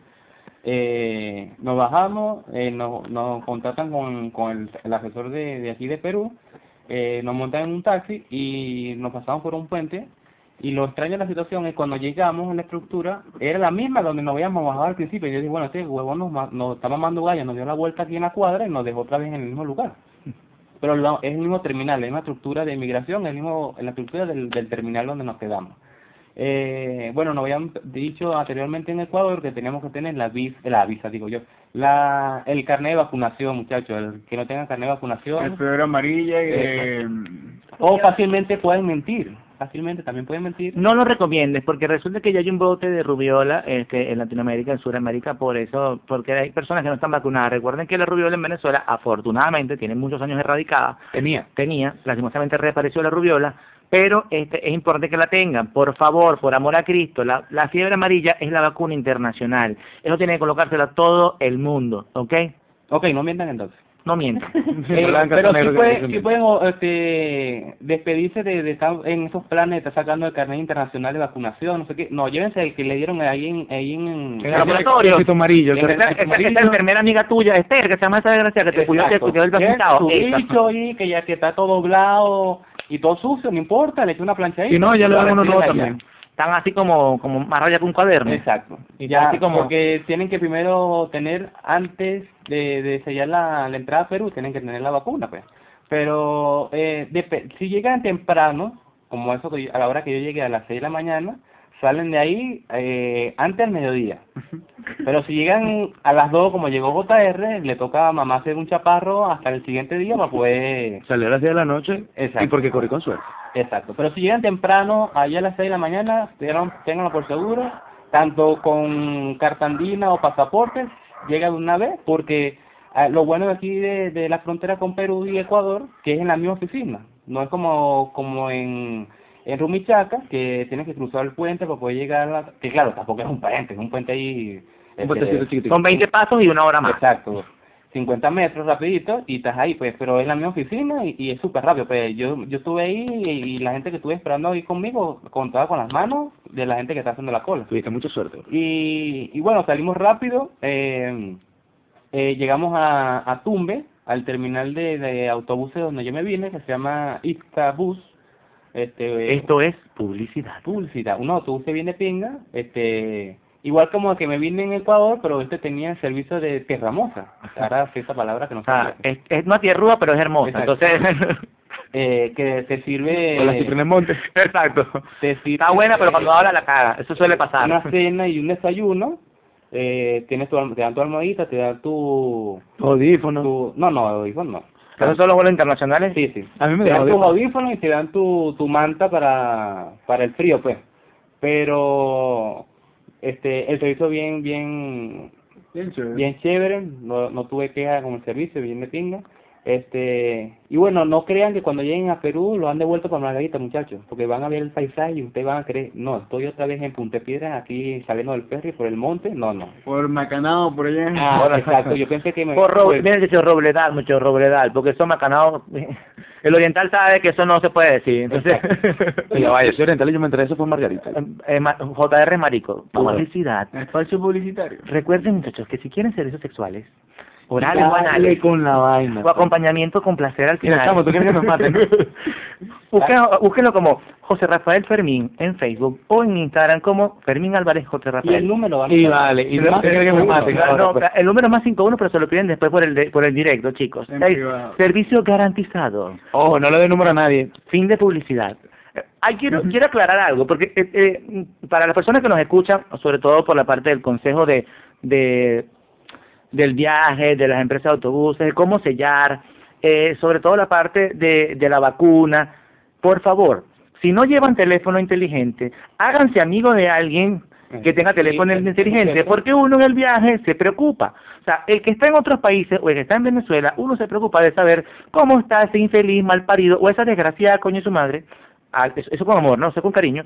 eh, nos bajamos eh, nos, nos contratan con, con el, el asesor de, de aquí de Perú eh, nos montan en un taxi y nos pasamos por un puente y lo extraño de la situación es cuando llegamos en la estructura, era la misma donde nos habíamos bajado al principio. Y yo dije, bueno, este huevón nos, nos está mamando gallo, nos dio la vuelta aquí en la cuadra y nos dejó otra vez en el mismo lugar. <laughs> Pero lo- es el mismo terminal, la misma estructura de migración, el mismo, la estructura del, del terminal donde nos quedamos. Eh, bueno, nos habían dicho anteriormente en Ecuador que teníamos que tener la visa, la visa digo yo, la el carnet de vacunación, muchachos, el que no tenga carnet de El vacunación, febrero amarilla y de. o fácilmente pueden mentir, fácilmente también pueden mentir. No lo recomiendes, porque resulta que ya hay un brote de rubiola este, en Latinoamérica, en Sudamérica, por eso, porque hay personas que no están vacunadas. Recuerden que la rubiola en Venezuela, afortunadamente, tiene muchos años erradicada. Tenía. Tenía, lastimosamente reapareció la rubiola, pero este, es importante que la tengan. Por favor, por amor a Cristo, la, la fiebre amarilla es la vacuna internacional. Eso tiene que colocársela todo el mundo, ¿ok? Ok, no mientan entonces. No mientan. <laughs> Eh, pero sí, puede- sí pueden este, despedirse de, de estar en esos planes de estar sacando el carnet internacional de vacunación, no sé qué. No, llévense el que le dieron ahí en... Ahí en, En el laboratorio. Ese amarillo. En el- Esa, esa- enfermera amiga tuya, Esther, que se llama esa desgracia, que te cuidó, que cuidó el Esa. bicho ahí, que ya que está todo doblado y todo sucio, no importa, le echo una plancha ahí. Si no, ya le dan uno nuevo también. Están así como, como más raya que un cuaderno. Exacto. Y ya, así como- porque tienen que primero tener, antes de, de sellar la, la entrada a Perú, tienen que tener la vacuna, pues. Pero eh, depe- si llegan temprano, como eso que yo- a la hora que yo llegué a las 6 de la mañana, salen de ahí eh, antes del mediodía. Pero si llegan a las 2, como llegó JR, le toca a mamá hacer un chaparro hasta el siguiente día para poder... Salió a las 10 de la noche Exacto. y porque corrí con suerte. Exacto, pero si llegan temprano, allá a las 6 de la mañana, tengan- ténganlo por seguro, tanto con cartandina o pasaportes, llega de una vez, porque ah, lo bueno de aquí de, de la frontera con Perú y Ecuador, que es en la misma oficina, no es como como en, en Rumichaca, que tienes que cruzar el puente para poder llegar a la... que claro, tampoco es un puente, es un puente ahí... Un este. Son 20 pasos y una hora más. Exacto. 50 metros rapidito y estás ahí, pues, pero es la misma oficina y, y es súper rápido. Pues yo yo estuve ahí y, y la gente que estuve esperando ahí conmigo contaba con las manos de la gente que está haciendo la cola. Tuviste mucha suerte. Y, y bueno, salimos rápido, eh, eh, llegamos a, a Tumbe, al terminal de, de autobuses donde yo me vine, que se llama Bus Este, Esto es publicidad. publicidad. Un autobús que viene pinga, este, igual como que me vine en Ecuador, pero este tenía el servicio de tierramosa. Ahora sí esa palabra que no sé. es, es no tierrúa, pero es hermosa. Exacto. Entonces, <laughs> Eh, que te sirve... Con la cifra en el monte. <laughs> exacto. te sirve, Está buena, pero cuando habla la caga. Eso suele pasar. Una <laughs> cena y un desayuno, eh, tienes tu, te dan tu almohadita, te dan tu... Audífono. tu no, no, audífonos no. ¿Esos son los vuelos internacionales? Sí, sí. A mí me te dan tus audífonos. audífonos y te dan tu, tu manta para, para el frío, pues. Pero este el servicio bien bien Bien chévere. bien chévere, no, no tuve queja con el servicio, bien de pinga. Este, y bueno, no crean que cuando lleguen a Perú lo han devuelto para Margarita, muchachos, porque van a ver el paisaje y ustedes van a creer, no, estoy otra vez en Punta Piedra, aquí saliendo del ferry por el monte, no, no. Por Macanao, por allá. Ah, <laughs> exacto, yo pensé que me... Por Ro pues, Miren que Robledal, mucho Robledal, porque eso macanado. <laughs> El oriental sabe que eso no se puede decir. Entonces, <laughs> Oye, vaya, soy oriental y yo me enteré eso fue Margarita. eh, ma- JR Marico, Vamos a ver. publicidad. Espacio publicitario. Recuerden, muchachos, que si quieren servicios sexuales, orales o Dale anales, con la vaina. o acompañamiento con placer al Mira, final. chamo, ¿tú quieres que nos maten? <laughs> Búsquenlo, búsquenlo como José Rafael Fermín en Facebook o en Instagram como Fermín Álvarez José y el Rafael. número va a Y vale, y no que me maten. No, pues. el número es más 51, pero se lo piden después por el de- por el directo, chicos. Servicio garantizado. Ojo, no le dé número a nadie. Fin de publicidad. Eh, Ay, quiero, quiero aclarar algo, porque eh, eh, para las personas que nos escuchan, sobre todo por la parte del consejo de, de del viaje, de las empresas de autobuses, de cómo sellar, eh, sobre todo la parte de, de la vacuna, por favor, si no llevan teléfono inteligente, háganse amigos de alguien que tenga Sí, teléfono sí, inteligente, sí. porque uno en el viaje se preocupa. O sea, el que está en otros países o el que está en Venezuela, uno se preocupa de saber cómo está ese infeliz, mal parido, o esa desgraciada coño de su madre, ah, eso, eso con amor, no, eso con cariño,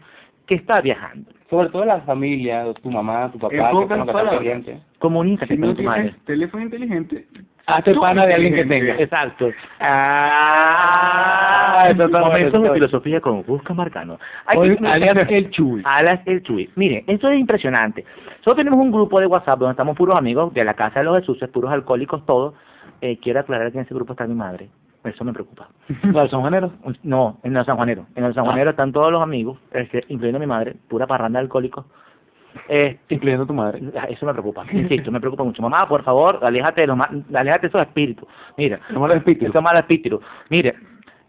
que está viajando. Sobre todo la familia, tu mamá, tu papá, En que están palabras. pendientes. Comunícate Si con no tu madre. teléfono inteligente, Hazte pana de alguien que tenga. Exacto. Ah, Momentos bueno. de filosofía con Busca Marcano. Hoy, alias el Chuy. Alas el Chuy. Mire, esto es impresionante. Nosotros tenemos un grupo de WhatsApp donde estamos puros amigos de la casa de los Jesús, puros alcohólicos todos. Eh, quiero aclarar que en ese grupo está mi madre. Eso me preocupa. ¿Cuál son Juanero? No, en el San Juanero. En el San Juanero están todos los amigos, este, incluyendo mi madre, pura parranda de alcohólicos. Eh, Incluyendo tu madre. eso me preocupa, insisto, me preocupa mucho. Mamá, por favor, aléjate de los ma- aléjate de esos espíritus. Mira, No me lo espíritus. esos malos espíritus. Mire,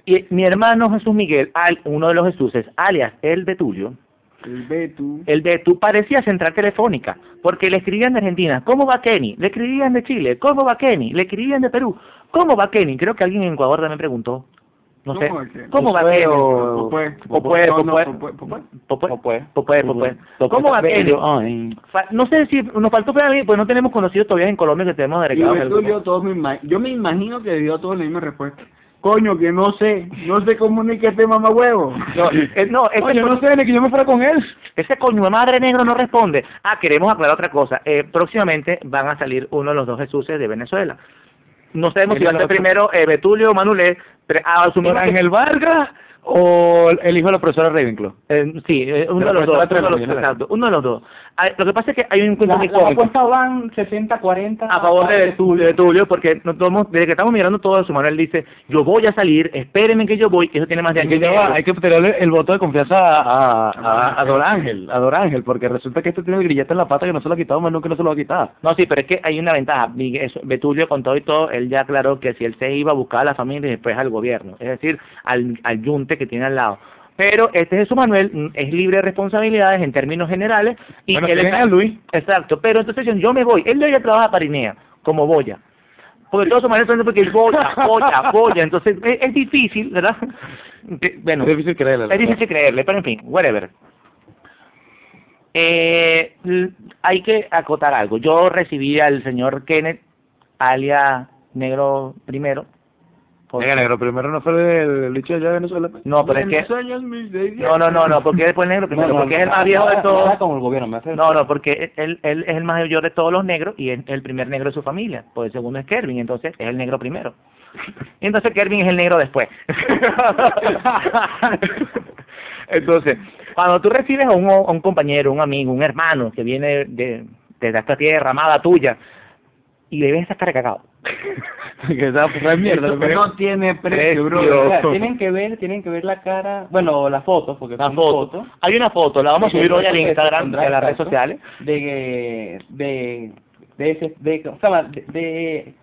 y mi hermano Jesús Miguel, al, uno de los Jesuses, alias el de Tulio, el Betu. el de tú parecía central telefónica, porque le escribían de Argentina, ¿cómo va Kenny? Le escribían de Chile, ¿cómo va Kenny? Le escribían de Perú, ¿cómo va Kenny? Creo que alguien en Ecuador también preguntó. No sé. ¿Cómo va Kenny? ¿Cómo va Kenny? No. ¿Cómo sé si nos faltó para mí, pues no tenemos conocidos todavía en Colombia que tenemos ima- yo me imagino que dio a todos la misma respuesta. Coño, que no sé, no se comunica este mamagüevo. No, eh, no, ese, Coño, no sé, ni que yo me fuera con él. ese coño de madre negro no responde. Ah, queremos aclarar otra cosa. Eh, próximamente van a salir uno de los dos Jesuses de Venezuela. No sabemos si va a ser primero eh, Betulio o Manulé, pero ah, asumimos ¿Por que- Ángel Vargas o el hijo de la profesora Ravenclaw? Eh, sí, eh, uno de la los dos, profesora uno de los, exacto, uno de los dos. Ah, lo que pasa es que hay un encuentro La, muy las cómico apuestas van 60-40 a favor de Betulio, de Tulio, porque no tomamos- desde que estamos mirando todo su mano, él dice, yo voy a salir, espérenme que yo voy, que eso tiene más de año Que y ya medio. va, hay que tenerle el voto de confianza a, a, a, a Don Ángel, a Don Ángel, porque resulta que este tiene el grillete en la pata que no se lo ha quitado, más nunca no se lo va a quitar. No, sí, pero es que hay una ventaja. Miguel- eso, Betulio, con todo y todo, él ya aclaró que si él se iba a buscar a la familia y después al gobierno, es decir, al, al yunte que tiene al lado. Pero este Jesús Manuel mm, es libre de responsabilidades en términos generales. y Bueno, él a Luis. Exacto, pero entonces yo me voy. Él ya trabaja para INEA, como Boya. Porque todos maneras son porque Boya, Boya, Boya. Entonces es, es difícil, ¿verdad? Que- bueno, es difícil creerle. es difícil creerle, pero en fin, whatever. Eh, hay que acotar algo. Yo recibí al señor Kenneth, alias Negro Primero. Por- Venga, negro, primero no fue el, allá de Venezuela. No, pero es que... No, no, no, no, porque después Negro Primero, porque es el más viejo de todos. como el gobierno, me hace... No, no, porque él, él es el mayor de todos los negros y es el primer negro de su familia. Pues el segundo es Kervin, entonces es el negro primero. Y entonces Kervin es el negro después. <laughs> entonces, cuando tú recibes a un, a un compañero, un amigo, un hermano que viene de, de esta tierra amada tuya y le ves esa cara de cagado. Que esa fue mierda. Eso que- no tiene precio, bro. O sea, tienen que ver, tienen que ver la cara, bueno, las fotos, porque La foto. Hay una foto, la vamos a subir hoy al Instagram, de las redes sociales. de de de ese de, ¿cómo se llama? de, de-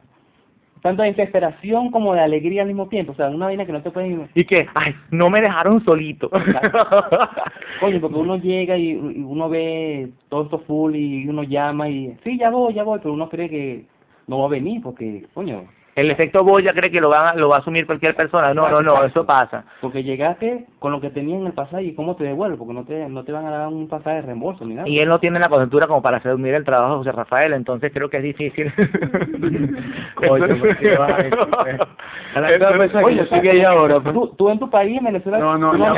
tanto de desesperación como de alegría al mismo tiempo, o sea, una vaina que no te pueden Y que, ay, no me dejaron solito. <laughs> Coño, porque uno llega y, y uno ve todo esto full y uno llama y sí, ya voy, ya voy, pero uno cree que no va a venir porque, coño, El efecto Boya cree que lo va, lo va a asumir cualquier persona. No, no, no, eso pasa. porque llegaste con lo que tenías en el pasaje y cómo te devuelves, porque no te no te van a dar un pasaje de reembolso ni nada. Y él no tiene la coyuntura como para asumir el trabajo de José Rafael, entonces creo que es difícil. <laughs> Coño, Oye, <laughs> que sigue ahí ahora. pues. tú, tú en tu país, en Venezuela, No, no, uno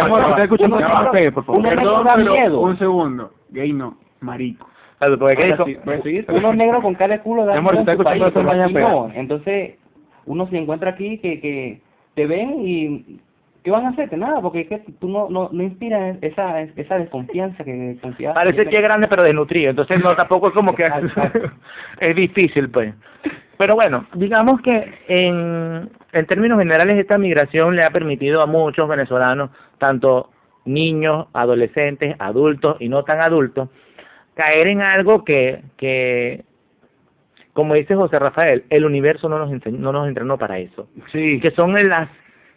negro Perdón, da pero miedo. un segundo. Gay no, marico. Claro, porque ¿qué Ahora dijo? sí, ¿puedes seguir? unos negros con cara de culo Mi amor, está escuchando país, no. Entonces, uno se encuentra aquí que, que te ven y ¿qué van a hacerte? Nada, porque es que tú no, no, no inspiras esa, esa desconfianza que. Parece que es grande pero desnutrido, entonces no, tampoco es como que Exacto. <laughs> es difícil, pues. Pero bueno, digamos que en, en términos generales esta migración le ha permitido a muchos venezolanos, tanto niños, adolescentes, adultos y no tan adultos, caer en algo que, que como dice José Rafael, el universo no nos enseñó, no nos entrenó para eso, Sí, que son las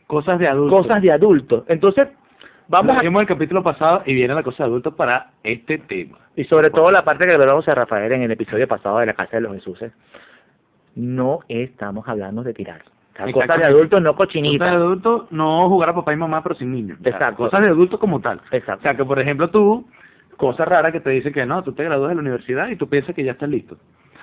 cosas de adultos. cosas de adultos. Entonces, vamos a Vimos el capítulo pasado y viene la cosa de adultos para este tema. Y sobre todo la parte que habló José Rafael en el episodio pasado de la Casa de los Jesuses. No estamos hablando de tirar. O sea, cosas de adultos, no Cosas de cochinitas. adultos, no jugar a papá y mamá, pero sin niños. O sea, Exacto. Cosas de adultos como tal. O Exacto. sea, que por ejemplo tú, cosa rara que te dice que no, tú te gradúas de la universidad y tú piensas que ya estás listo.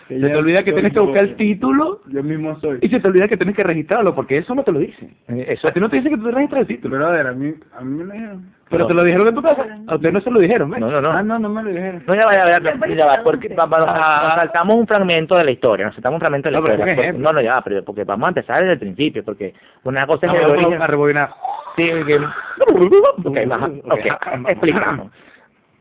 Se te olvida que tienes que buscar el título Yo mismo soy. y se te olvida que tienes que registrarlo, porque eso no te lo dicen. Eh, Eso a ti no te dicen que tú registras el título. Pero a ver, a mí, a mí me lo dijeron. Pero No. te lo dijeron en tu casa. A usted no se lo dijeron, ¿ves? No, no, no. Ah, no, no me lo dijeron. No, ya va, ya va, ya ya va, porque va- va- nos, nos saltamos un fragmento de la historia, nos saltamos un fragmento de la No, historia. porque- no, no, ya va, pero porque vamos a empezar desde el principio, porque una cosa es No, vamos origen. a rebobinar. Sí, que... Ok, baja. ok, explicamos.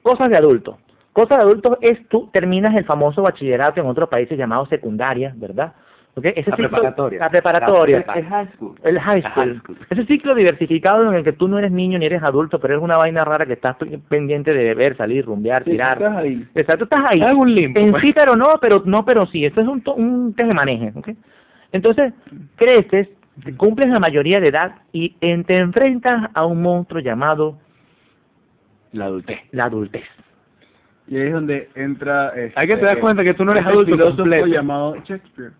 Cosas de adultos. Cosas de adultos es tú terminas el famoso bachillerato en otros países llamado secundaria, ¿verdad? ¿Ok? Ese La ciclo- preparatoria. La preparatoria. Es high school. El high school. high school. Ese ciclo diversificado en el que tú no eres niño ni eres adulto, pero eres una vaina rara que estás pe- pendiente de beber, salir, rumbear, Sí, tirar. estás ahí. Exacto, estás ahí. Algún limbo. En pues. sí, pero no, pero no, pero sí. Esto es un, un maneje, ¿ok? Entonces, creces, cumples la mayoría de edad y en- te enfrentas a un monstruo llamado La adultez. la adultez. Y ahí es donde entra... Este, Hay que te das cuenta que tú no eres este adulto filósofo completo. llamado Shakespeare.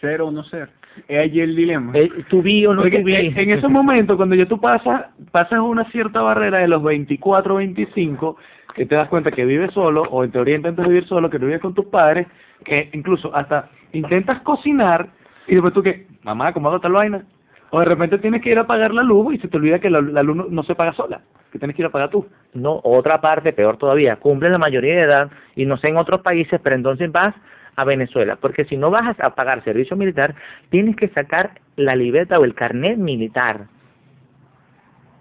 Ser o no ser. Es allí el dilema. Eh, tu vi o no tu vi. en, en esos momentos, cuando ya tú pasas, pasas una cierta barrera de los 24, 25, que te das cuenta que vives solo, o en teoría intentas vivir solo, que no vives con tus padres, que incluso hasta intentas cocinar, y después tú que, mamá, ¿cómo hago tal vaina? O de repente tienes que ir a pagar la luz y se te olvida que la, la luz no, no se paga sola, que tienes que ir a pagar tú. No, otra parte, peor todavía, cumplen la mayoría de edad y no sé en otros países, pero entonces vas a Venezuela, porque si no vas a pagar servicio militar, tienes que sacar la libreta o el carnet militar.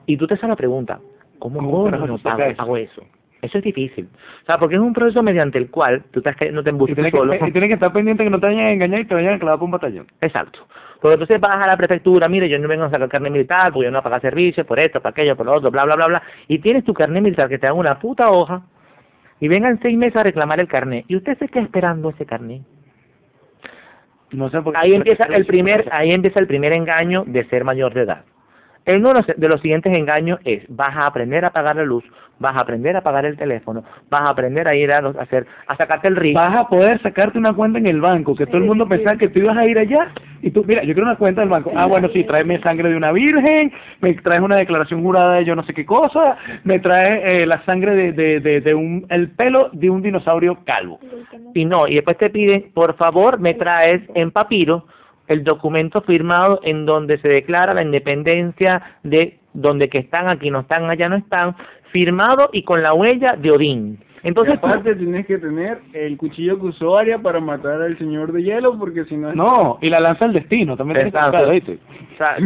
Y tú te haces la pregunta, ¿cómo, ¿Cómo pago, eso? pago eso? Eso es difícil. O sea, porque es un proceso mediante el cual tú estás que no te embustes tienes, solo. que, y tienes que estar pendiente que no te vayan a engañar y te vayan a clavar por un batallón. Exacto. Porque entonces vas a la prefectura, mire, yo no vengo a sacar carnet militar, porque yo no voy a pagar servicios, por esto, por aquello, por lo otro, bla, bla, bla, bla. Y tienes tu carnet militar que te dan una puta hoja y vengan seis meses a reclamar el carnet. ¿Y usted se queda esperando ese carnet? No sé por qué. Ahí empieza el primer, ahí empieza el primer engaño de ser mayor de edad. El uno de los siguientes engaños es, vas a aprender a pagar la luz, vas a aprender a pagar el teléfono, vas a aprender a ir a, los- a hacer, a sacarte el RIC. Vas a poder sacarte una cuenta en el banco, que todo el mundo pensaba que tú ibas a ir allá y tú, mira, yo quiero una cuenta del banco. Ah, bueno, sí, tráeme sangre de una virgen, me traes una declaración jurada de yo no sé qué cosa, me traes eh, la sangre de, de, de, de un, el pelo de un dinosaurio calvo. Y no, y después te piden, por favor, me traes en papiro el documento firmado en donde se declara la independencia de donde que están, aquí no están, allá no están, firmado y con la huella de Odín. Entonces, y aparte tienes que tener el cuchillo que usó Aria para matar al señor de hielo, porque si no... No, y la lanza del destino, también tienes o sea,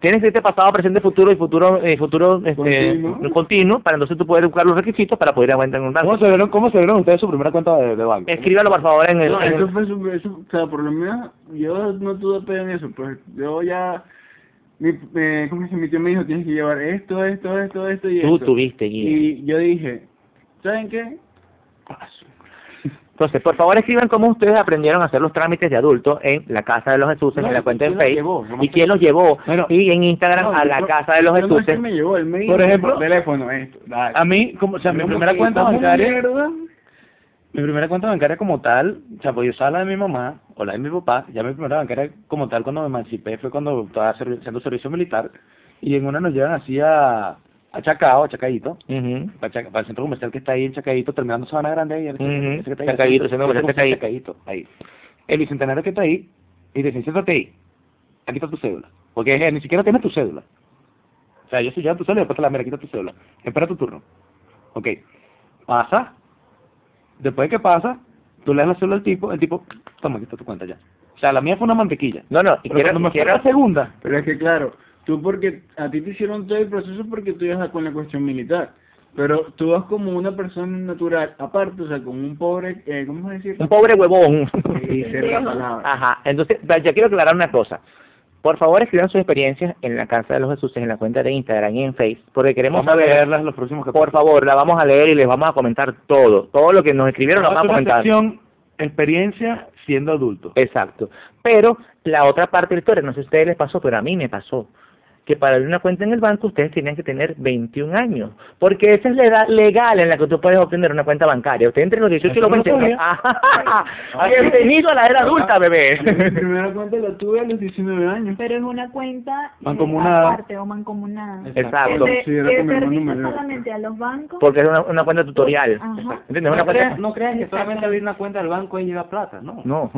tienes este pasado, presente, futuro y futuro eh, futuro este, Continuo. continuo, para entonces tú poder buscar los requisitos para poder aguantar en un ¿Cómo banco. se vieron, cómo se vieron ustedes su primera cuenta de, de banco? Escríbalo, por favor, en el... No, en el- eso fue su, eso, o sea, por lo menos yo no tuve pedo en eso, pues yo ya, mi, eh, ¿cómo se Mi tío me dijo, tienes que llevar esto, esto, esto, esto y Tú esto. tuviste guía. Y yo dije, ¿saben qué? Entonces, por favor, escriban cómo ustedes aprendieron a hacer los trámites de adulto en la Casa de los Jesuses, en la cuenta en ¿quién los Facebook, llevó? No me y quién los llevó, y en Instagram No, a la yo- Casa de los yo no me llevó, él me Por ejemplo, por teléfono, esto, dale. A mí, como, o sea, mi primera que cuenta bancaria... Mi primera cuenta bancaria como tal, o sea, pues yo usaba la de mi mamá o la de mi papá, ya mi primera bancaria como tal cuando me emancipé fue cuando estaba haciendo servicio militar y en una nos llevan así a, a Chacao, a Chacaíto, Ujú. para, el centro comercial que está ahí en Chacaíto, terminando Sabana Grande ahí. ese- Ujú. ese que está ahí, ese está ahí. El bicentenario que está ahí, y te dicen, siéntate ahí, aquí está tu cédula, porque eh, ni siquiera tienes tu cédula. O sea, yo soy ya tu cédula y después te la mira, quita tu cédula. Espera tu turno. Ok. Pasa. Después de que pasa, tú le das la cédula al tipo, el tipo, toma, aquí está tu cuenta ya. O sea, la mía fue una mantequilla. No, no, y Pero quiero, cuando me fue quiero- la segunda, Pero es que claro, tú porque a ti te hicieron todo el proceso porque tú ibas con la cuestión militar. Pero tú vas como una persona natural, aparte, o sea, como un pobre, eh, ¿cómo se decir? un pobre huevón. Y ser la palabra. Ajá, entonces, yo quiero aclarar una cosa. Por favor, escriban sus experiencias en la Casa de los Jesuses, en la cuenta de Instagram y en Facebook, porque queremos vamos a leerlas los próximos por favor, la vamos a leer y les vamos a comentar todo. Todo lo que nos escribieron lo Vamos a comentar. sección experiencia siendo adulto. Exacto. Pero la otra parte de la historia, no sé si a ustedes les pasó, pero a mí me pasó. Que para abrir una cuenta en el banco ustedes tenían que tener 21 años. Porque esa es la edad legal en la que tú puedes obtener una cuenta bancaria. Usted entre los 18 y los Eso no 20. sabía. <laughs> ¡Ah! Bienvenido a la era adulta, bebé. Mi primera cuenta la tuve a los 19 años. Pero es una cuenta Mancomunada. aparte o mancomunada. Exacto. Que, se- solamente a los bancos. Porque es una, una cuenta tutorial. Ajá. ¿Entiendes? Una No cuenta... creas, no creas que solamente abrir una cuenta del banco y lleva plata, no. No,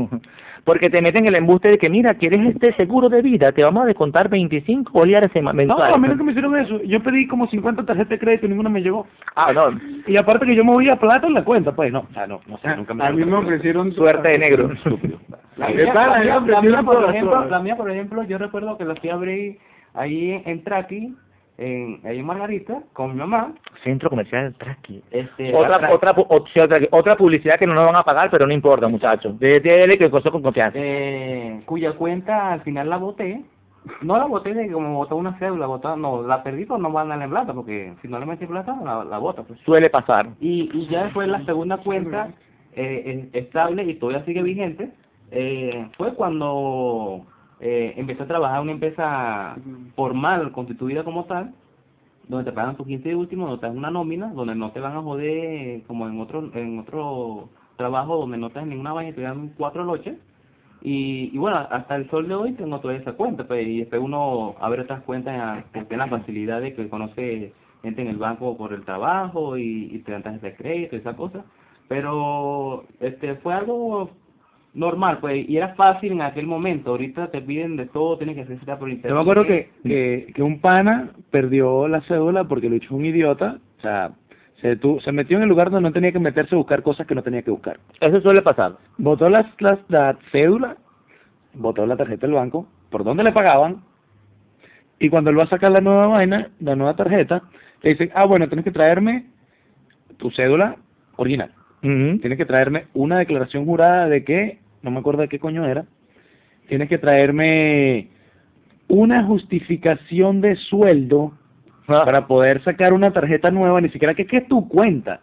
porque te meten el embuste de que, mira, ¿quieres este seguro de vida? Te vamos a descontar 25 bolívares sema- No, mensuales. a mí nunca me hicieron eso. Yo pedí como 50 tarjetas de crédito y ninguna me llegó. Ah, no. Y aparte que yo me voy a plata en la cuenta, pues no. O sea, no, no sé, nunca me A mí me ofrecieron Suerte de negro. <laughs> La ¿Qué mía, la mía, por ejemplo, yo recuerdo que la fui a abrir ahí en Traqui, en, ahí en Margarita, con mi mamá. Centro comercial Traqui. Este, Otra, otra, otra, otra publicidad que no nos van a pagar, pero no importa, muchachos. Dele que costó con confianza. eh, cuya cuenta al final la boté. No la boté de como botó una cédula, botó, no, la perdí, pues no van a darle plata, porque si no le metí plata, la, la bota, pues. Suele pasar. Y, y ya después la segunda cuenta eh, en- estable y todavía sigue vigente, eh, fue cuando eh, empecé a trabajar en una empresa formal, constituida como tal, donde te pagan tu quince y último, donde te dan una nómina, donde no te van a joder como en otro en otro trabajo donde no te dan ninguna vaina y te dan cuatro loches. Y, y bueno, hasta el sol de hoy tengo toda esa cuenta, pues, y después uno abre otras cuentas que tiene la facilidad de que conoce gente en el banco por el trabajo y, y te dan tarjetas de crédito y esa cosa. Pero este fue algo normal, pues, y era fácil en aquel momento. Ahorita te piden de todo, tienes que hacer cita por internet. Yo me acuerdo que, que, que un pana perdió la cédula porque lo echó un idiota, o sea, se, tu- se metió en el lugar donde no tenía que meterse a buscar cosas que no tenía que buscar. Eso suele pasar. Botó las, las, la cédula, botó la tarjeta del banco, por donde le pagaban, y cuando él va a sacar la nueva vaina, la nueva tarjeta, le dicen, ah, bueno, tienes que traerme tu cédula original. Ujú. Tienes que traerme una declaración jurada de que, no me acuerdo de qué coño era, tienes que traerme una justificación de sueldo Ah. para poder sacar una tarjeta nueva, ni siquiera que, que es tu cuenta.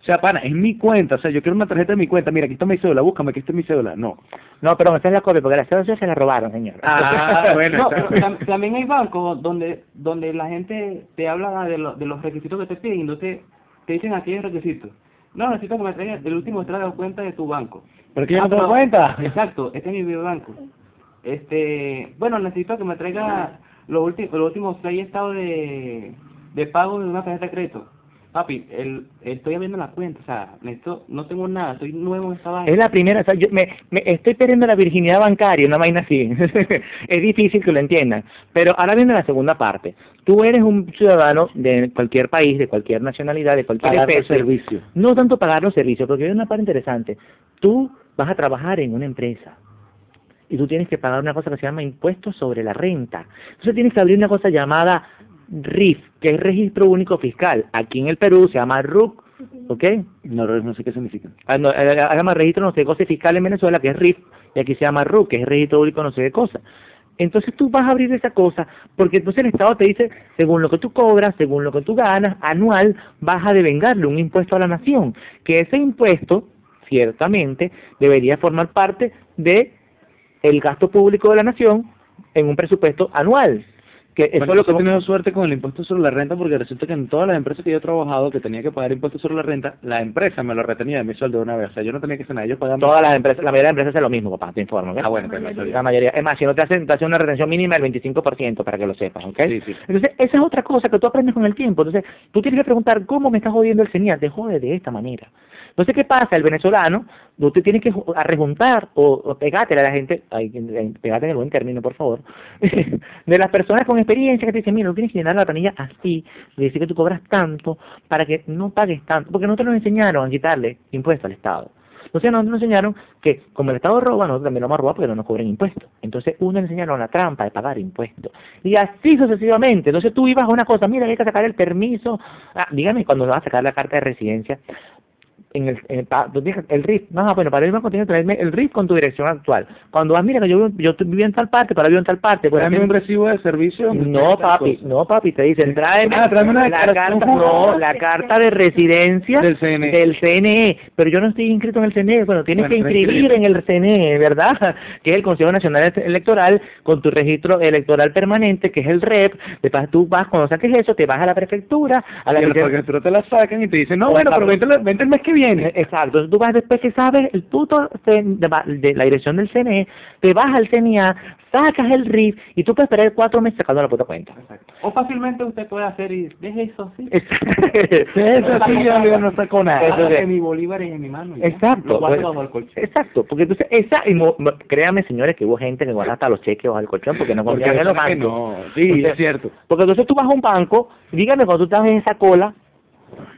O sea, pana, es mi cuenta, o sea, yo quiero una tarjeta de mi cuenta, mira, aquí está mi cédula, búscame, aquí está mi cédula. No. No, pero esa es la copia, porque la cédula se la robaron, señor. Ah, <laughs> bueno, No, pero tam- también hay bancos donde donde la gente te habla de, lo- de los requisitos que te piden, entonces te dicen aquellos requisitos. No, necesito que me traigas el último estado de cuenta de tu banco. Pero que yo Ah, no tengo pero- cuenta. <laughs> Exacto, este es mi banco. Este, bueno, necesito que me traiga los últimos los últimos seis estados de, de pago de una tarjeta de crédito. Papi, el, estoy abriendo la cuenta, o sea, necesito, no tengo nada, estoy nuevo en esta vaina. Es la primera, o sea, yo me, me estoy perdiendo la virginidad bancaria, una vaina así. <laughs> es difícil que lo entiendan. Pero ahora viene la segunda parte. Tú eres un ciudadano de cualquier país, de cualquier nacionalidad, de cualquier Pagar los servicios. No tanto pagar los servicios, porque hay una parte interesante. Tú vas a trabajar en una empresa y tú tienes que pagar una cosa que se llama impuestos sobre la renta. Entonces tienes que abrir una cosa llamada RIF, que es Registro Único Fiscal. Aquí en el Perú se llama RUC, ¿ok? No, no sé qué significa. Ah, no, eh, se llama registro no sé qué cosa fiscal en Venezuela, que es RIF, y aquí se llama RUC, que es registro único no sé qué cosa. Entonces tú vas a abrir esa cosa, porque entonces el Estado te dice, según lo que tú cobras, según lo que tú ganas, anual, vas a devengarle un impuesto a la nación, que ese impuesto, ciertamente, debería formar parte de el gasto público de la nación en un presupuesto anual. Que eso Bueno, es lo yo he que tenido suerte con el impuesto sobre la renta porque resulta que en todas las empresas que yo he trabajado que tenía que pagar impuestos sobre la renta, la empresa me lo retenía de mi sueldo de una vez. O sea, yo no tenía que hacer nada, ellos pagaban. todas las empresas, la mayoría de las empresas hacen lo mismo, papá, te informo. Ah, bueno, pues. La mayoría. Es más, si no te hacen, te hacen una retención mínima del 25% para que lo sepas, ¿ok? Sí, sí. Entonces, esa es otra cosa que tú aprendes con el tiempo. Entonces, tú tienes que preguntar, ¿cómo me está jodiendo el señal? Te jode de esta manera. Entonces, ¿qué pasa? El venezolano, tú tienes que ju- a rejuntar o, o pegátela a la gente, ay, pegate en el buen término, por favor, <laughs> de las personas con experiencia que te dicen, mira, tú tienes que llenar la planilla así, decir que tú cobras tanto para que no pagues tanto, porque no te lo enseñaron a quitarle impuestos al Estado. Entonces nos, enseñaron que como el Estado roba, nosotros también lo vamos a robar porque no nos cobran impuestos. Entonces uno enseñaron la trampa de pagar impuestos. Y así sucesivamente. Entonces tú ibas a una cosa, mira, hay que sacar el permiso. Ah, dígame cuando vas a sacar la carta de residencia. En el, en el, tú tienes el RIF, no, bueno, para irme a continuar, traerme el RIF con tu dirección actual. Cuando vas, mira, que yo, yo vivía en tal parte, pero vivo en tal parte. pues, Tráeme un recibo de servicio. no, papi, no, papi, te dicen, tráeme, Ah, tráeme una la carta, no, la carta de residencia Del CNE. del CNE, pero yo no estoy inscrito en el CNE, bueno, tienes Bueno, que inscribir en el CNE, ¿verdad? <laughs> Que es el Consejo Nacional Electoral, con tu registro electoral permanente, que es el REP, después tú vas, cuando saques eso, te vas a la prefectura, a la Y que tú te la sacan y te dicen, no, bueno, pero vente, vente el mes que viene. <laughs> Exacto, entonces tú vas después que sabes el puto CN de, la dirección del CNE, te vas al CNA, sacas el RIF y tú puedes esperar cuatro meses sacando la puta cuenta. Exacto. O fácilmente usted puede hacer y deje eso así. <laughs> Eso sí, yo no saco nada. Eso sí. mi bolívar en mi mano. Exacto. Exacto, porque entonces, esa, y créanme señores que hubo gente que guarda hasta los cheques bajo el colchón porque no confían en los que bancos. no, sí, es cierto. Porque entonces tú vas a un banco, dígame cuando tú estás en esa cola,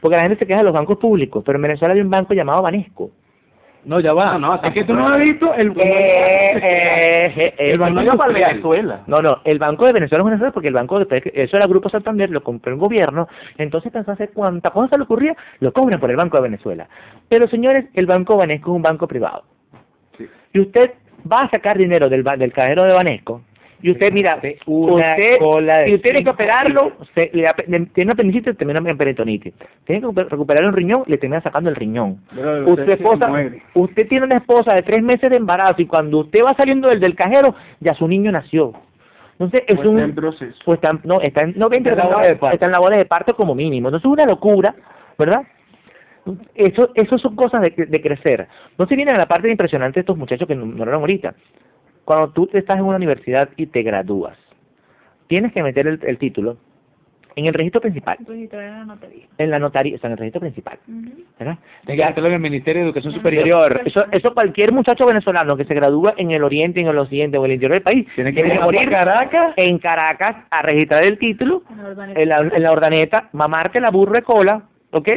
porque la gente se queja de los bancos públicos, pero en Venezuela hay un banco llamado Banesco. No, ya va. No, no, es que tú no has visto el... Eh, eh, eh, El eh, Banco para Venezuela. No, no, el Banco de Venezuela es Venezuela porque el Banco de eso era Grupo Santander, lo compró el gobierno, entonces pensó hacer cuánta cosa le ocurría, lo cobran por el Banco de Venezuela. Pero señores, el Banco Banesco es un banco privado. Y usted va a sacar dinero del, ba- del cajero de Banesco, y usted, mira, una usted, cola de si usted tiene que operarlo, le, le- tiene una apendicitis, termina en peritonitis. Tiene que recuper- recuperar un riñón, le termina sacando el riñón. Pero Usted, usted se esposa, muere. usted tiene una esposa de tres meses de embarazo y cuando usted va saliendo del, del cajero, ya su niño nació. Entonces es Pues un... está en proceso. Pues está, no, está en, no, ven, Está en pero labores de parto. está en labores de parto como mínimo. Entonces es una locura, ¿verdad? Eso, eso son cosas de, de crecer. No se vienen a la parte impresionante de estos muchachos que nombraron ahorita. Cuando tú estás en una universidad y te gradúas, tienes que meter el, el título en el registro principal, en la notaría. en la notaría, o sea, en el registro principal. ¿verdad? Tienes que hacerlo en el Ministerio de Educación Superior. Superior. Eso, eso cualquier muchacho venezolano que se gradúa en el oriente, en el occidente o en el interior del país, Tiene que ir a morir Caracas. en Caracas a registrar el título En la ordenanza. en la, en la ordaneta, mamarte la burro de cola, ¿ok?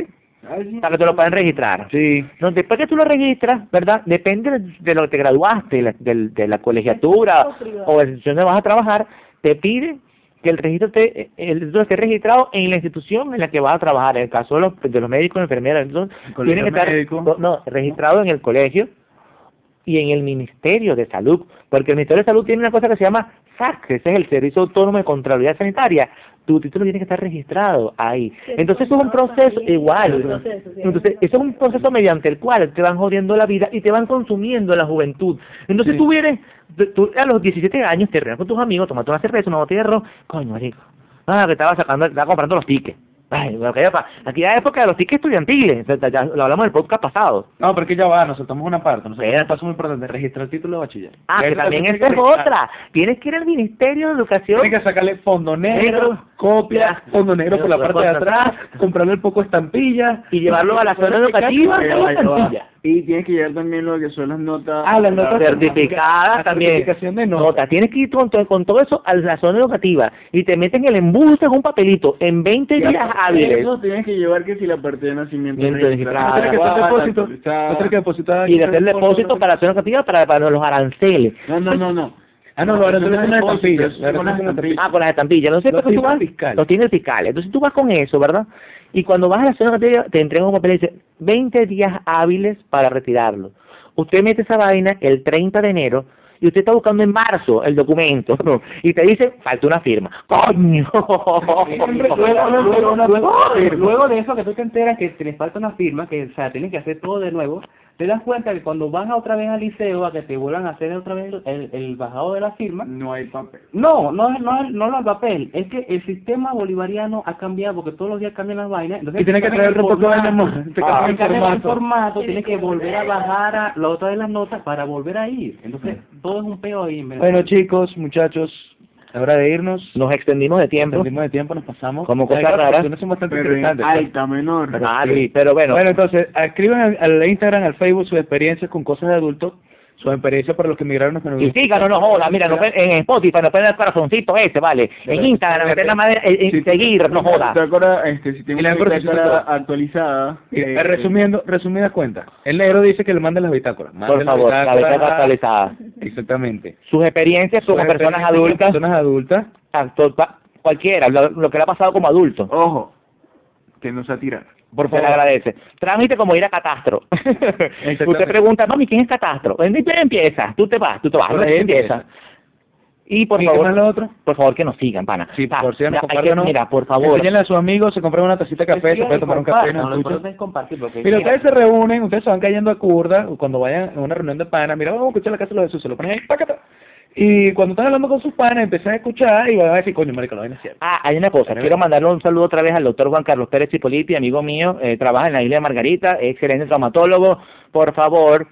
Para que te lo puedan registrar. Sí. No, después que tú lo registras, ¿verdad? Depende de, lo que te graduaste, de la, del- de la colegiatura O de la institución donde vas a trabajar, te pide que el registro esté, el esté registrado en la institución en la que vas a trabajar. En el caso de los, de los médicos, enfermeras, entonces, colegio tiene que estar médico. no, registrado en el colegio y en el Ministerio de Salud, porque el Ministerio de Salud tiene una cosa que se llama SAC, que ese es el Servicio Autónomo de Contraloría Sanitaria. Tu título tiene que estar registrado ahí. Entonces eso es un proceso igual. un proceso, sí, Entonces eso es un proceso mediante el cual te van jodiendo la vida y te van consumiendo la juventud. Entonces Sí. tú vienes, tú- a los 17 años te reúnes con tus amigos, tomaste una cerveza, una botella de arroz, coño, marico. Ah, que estaba sacando, estaba comprando los tickets. Ay, pa- aquella época de los tickets estudiantiles, ya lo hablamos del podcast pasado. No, pero que ya va, nos saltamos una parte. Nos saltamos un paso muy importante, registrar el título de bachiller. Ah, que también esa es otra. Tienes que ir al Ministerio de Educación. Tiene que sacarle fondo negro, copia, fondo negro por la parte de atrás, comprarle el poco estampillas Y llevarlo a la zona educativa. Y tienes que llevar también lo que son las notas. Ah, las notas certificadas La también. certificación de notas. Tienes que ir con, con todo eso a la zona educativa y te meten el embuste en un papelito en 20 Y días hábiles. Eso tienes que llevar que si la parte de nacimiento registrada, que depósito. Y hacer depósito para la zona educativa para, para los aranceles. No, no, no, no. Ah, no, ahora eso son las estampillas. Ah, con las estampillas. Entonces, pues, tú vas, fiscal. Los tiene el fiscal. Entonces tú vas con eso, ¿verdad? Y cuando vas a la zona educativa te entregan un papel y dice 20 días hábiles para retirarlo. Usted mete esa vaina el 30 de enero y usted está buscando en marzo el documento y te dice, falta una firma. ¡Coño! <laughs> Luego, de eso que tú te enteras que te les falta una firma, que o sea, tienes que hacer todo de nuevo, te das cuenta que cuando vas a otra vez al liceo a que te vuelvan a hacer otra vez el, el bajado de la firma, No hay papel. no, no es no, es- no lo al papel, es que el sistema bolivariano ha cambiado porque todos los días cambian las vainas, entonces Y tienes que traer otro poco de más, te Ah, cambian el cambian el formato. formato, tienes que volver a bajar a la otra de las notas para volver a ir, entonces todo es un peo ahí. Bueno, chicos, muchachos, es hora de irnos. Nos extendimos de tiempo. Perdimos de tiempo, nos pasamos. Como cosas rara. que no son bastante Pero interesantes. alta menor. Ah, sí, pero bueno. Bueno, entonces, escriban al, al Instagram, al Facebook, sus experiencias con cosas de adultos, sus experiencias para los que emigraron a Y síganos, no joda, mira, nos pueden- en Spotify nos pueden dar corazoncito ese, vale. En Instagram, meter la madre, en, seguir, no joda. ¿Te acuerdas? Este, si tengo la bitácora actualizada. Mira, eh, resumiendo, resumidas cuentas. El negro dice que le manden las bitácoras. Por favor, la actualizada. Exactamente. Sus experiencias como Sus personas con adultas, Personas adultas. cualquiera, lo, lo que le ha pasado como adulto. Ojo, que no se atiran. Por Se le favor. agradece. Trámite como ir a Catastro. Usted pregunta, mami, ¿quién es Catastro? ¿En qué empieza? Tú te vas, tú te vas, no empieza. Y por ¿Y qué favor, lo otro? por favor que nos sigan, pana. Sí, Ah, por compártanos. Mira, por favor. Enséñenle a sus amigos, se compran una tacita de café, se puede tomar un café. importante es compartir porque Mira, ustedes se reúnen, ustedes se van cayendo a curda, cuando vayan a una reunión de panas, mira, vamos a escuchar la casa de los Jesús, se lo ponen ahí, pácata. Y cuando están hablando con sus panas, empiezan a escuchar y van a decir, coño, marico, la vaina cierta. Ah, hay una cosa, quiero mandarle un saludo otra vez al doctor Juan Carlos Pérez Chipoliti, amigo mío, eh, trabaja en la isla de Margarita, es excelente traumatólogo. Por favor,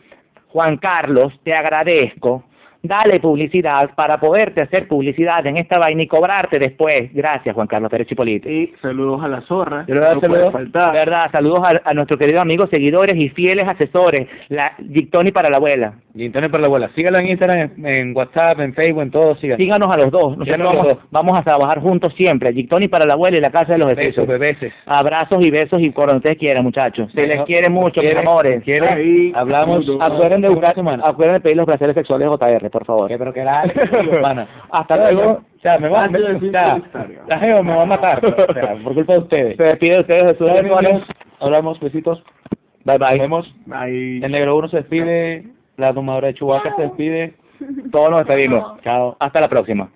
Juan Carlos, te agradezco. Dale publicidad para poderte hacer publicidad en esta vaina y cobrarte después. Gracias, Juan Carlos Pérez Chipoliti. Y saludos a la zorra. Dar no puede saludos. faltar. verdad, saludos a, a nuestros queridos amigos, seguidores y fieles asesores, la Dictoni para la abuela. Y Antonio para la abuela, sígalo en Instagram, en, en WhatsApp, en Facebook, en todo. Síganos a los dos, nosotros los vamos, dos. vamos a trabajar juntos siempre, Dictoni para la abuela y la casa de los Besos, bebeses. Abrazos y besos y cuando ustedes quieran, muchachos. Se les quiere mucho, mis Quieren- amores. quieren- Ahí, hablamos, saludos. Acuerden de buscar, acuerden de pedir los placeres sexuales de JR, por favor. pero que era <laughs> pana. Hasta luego. O sea, me va, sea, de la Geo me va a matar. O sea, por culpa de ustedes. Se despide de ustedes, Jesús. Nos vemos, hablamos, besitos. Bye Nos bye. vemos. Ahí. El negro uno se despide, la tomadora de Chubaca se despide. Todos nos despedimos. Chao. Hasta la próxima.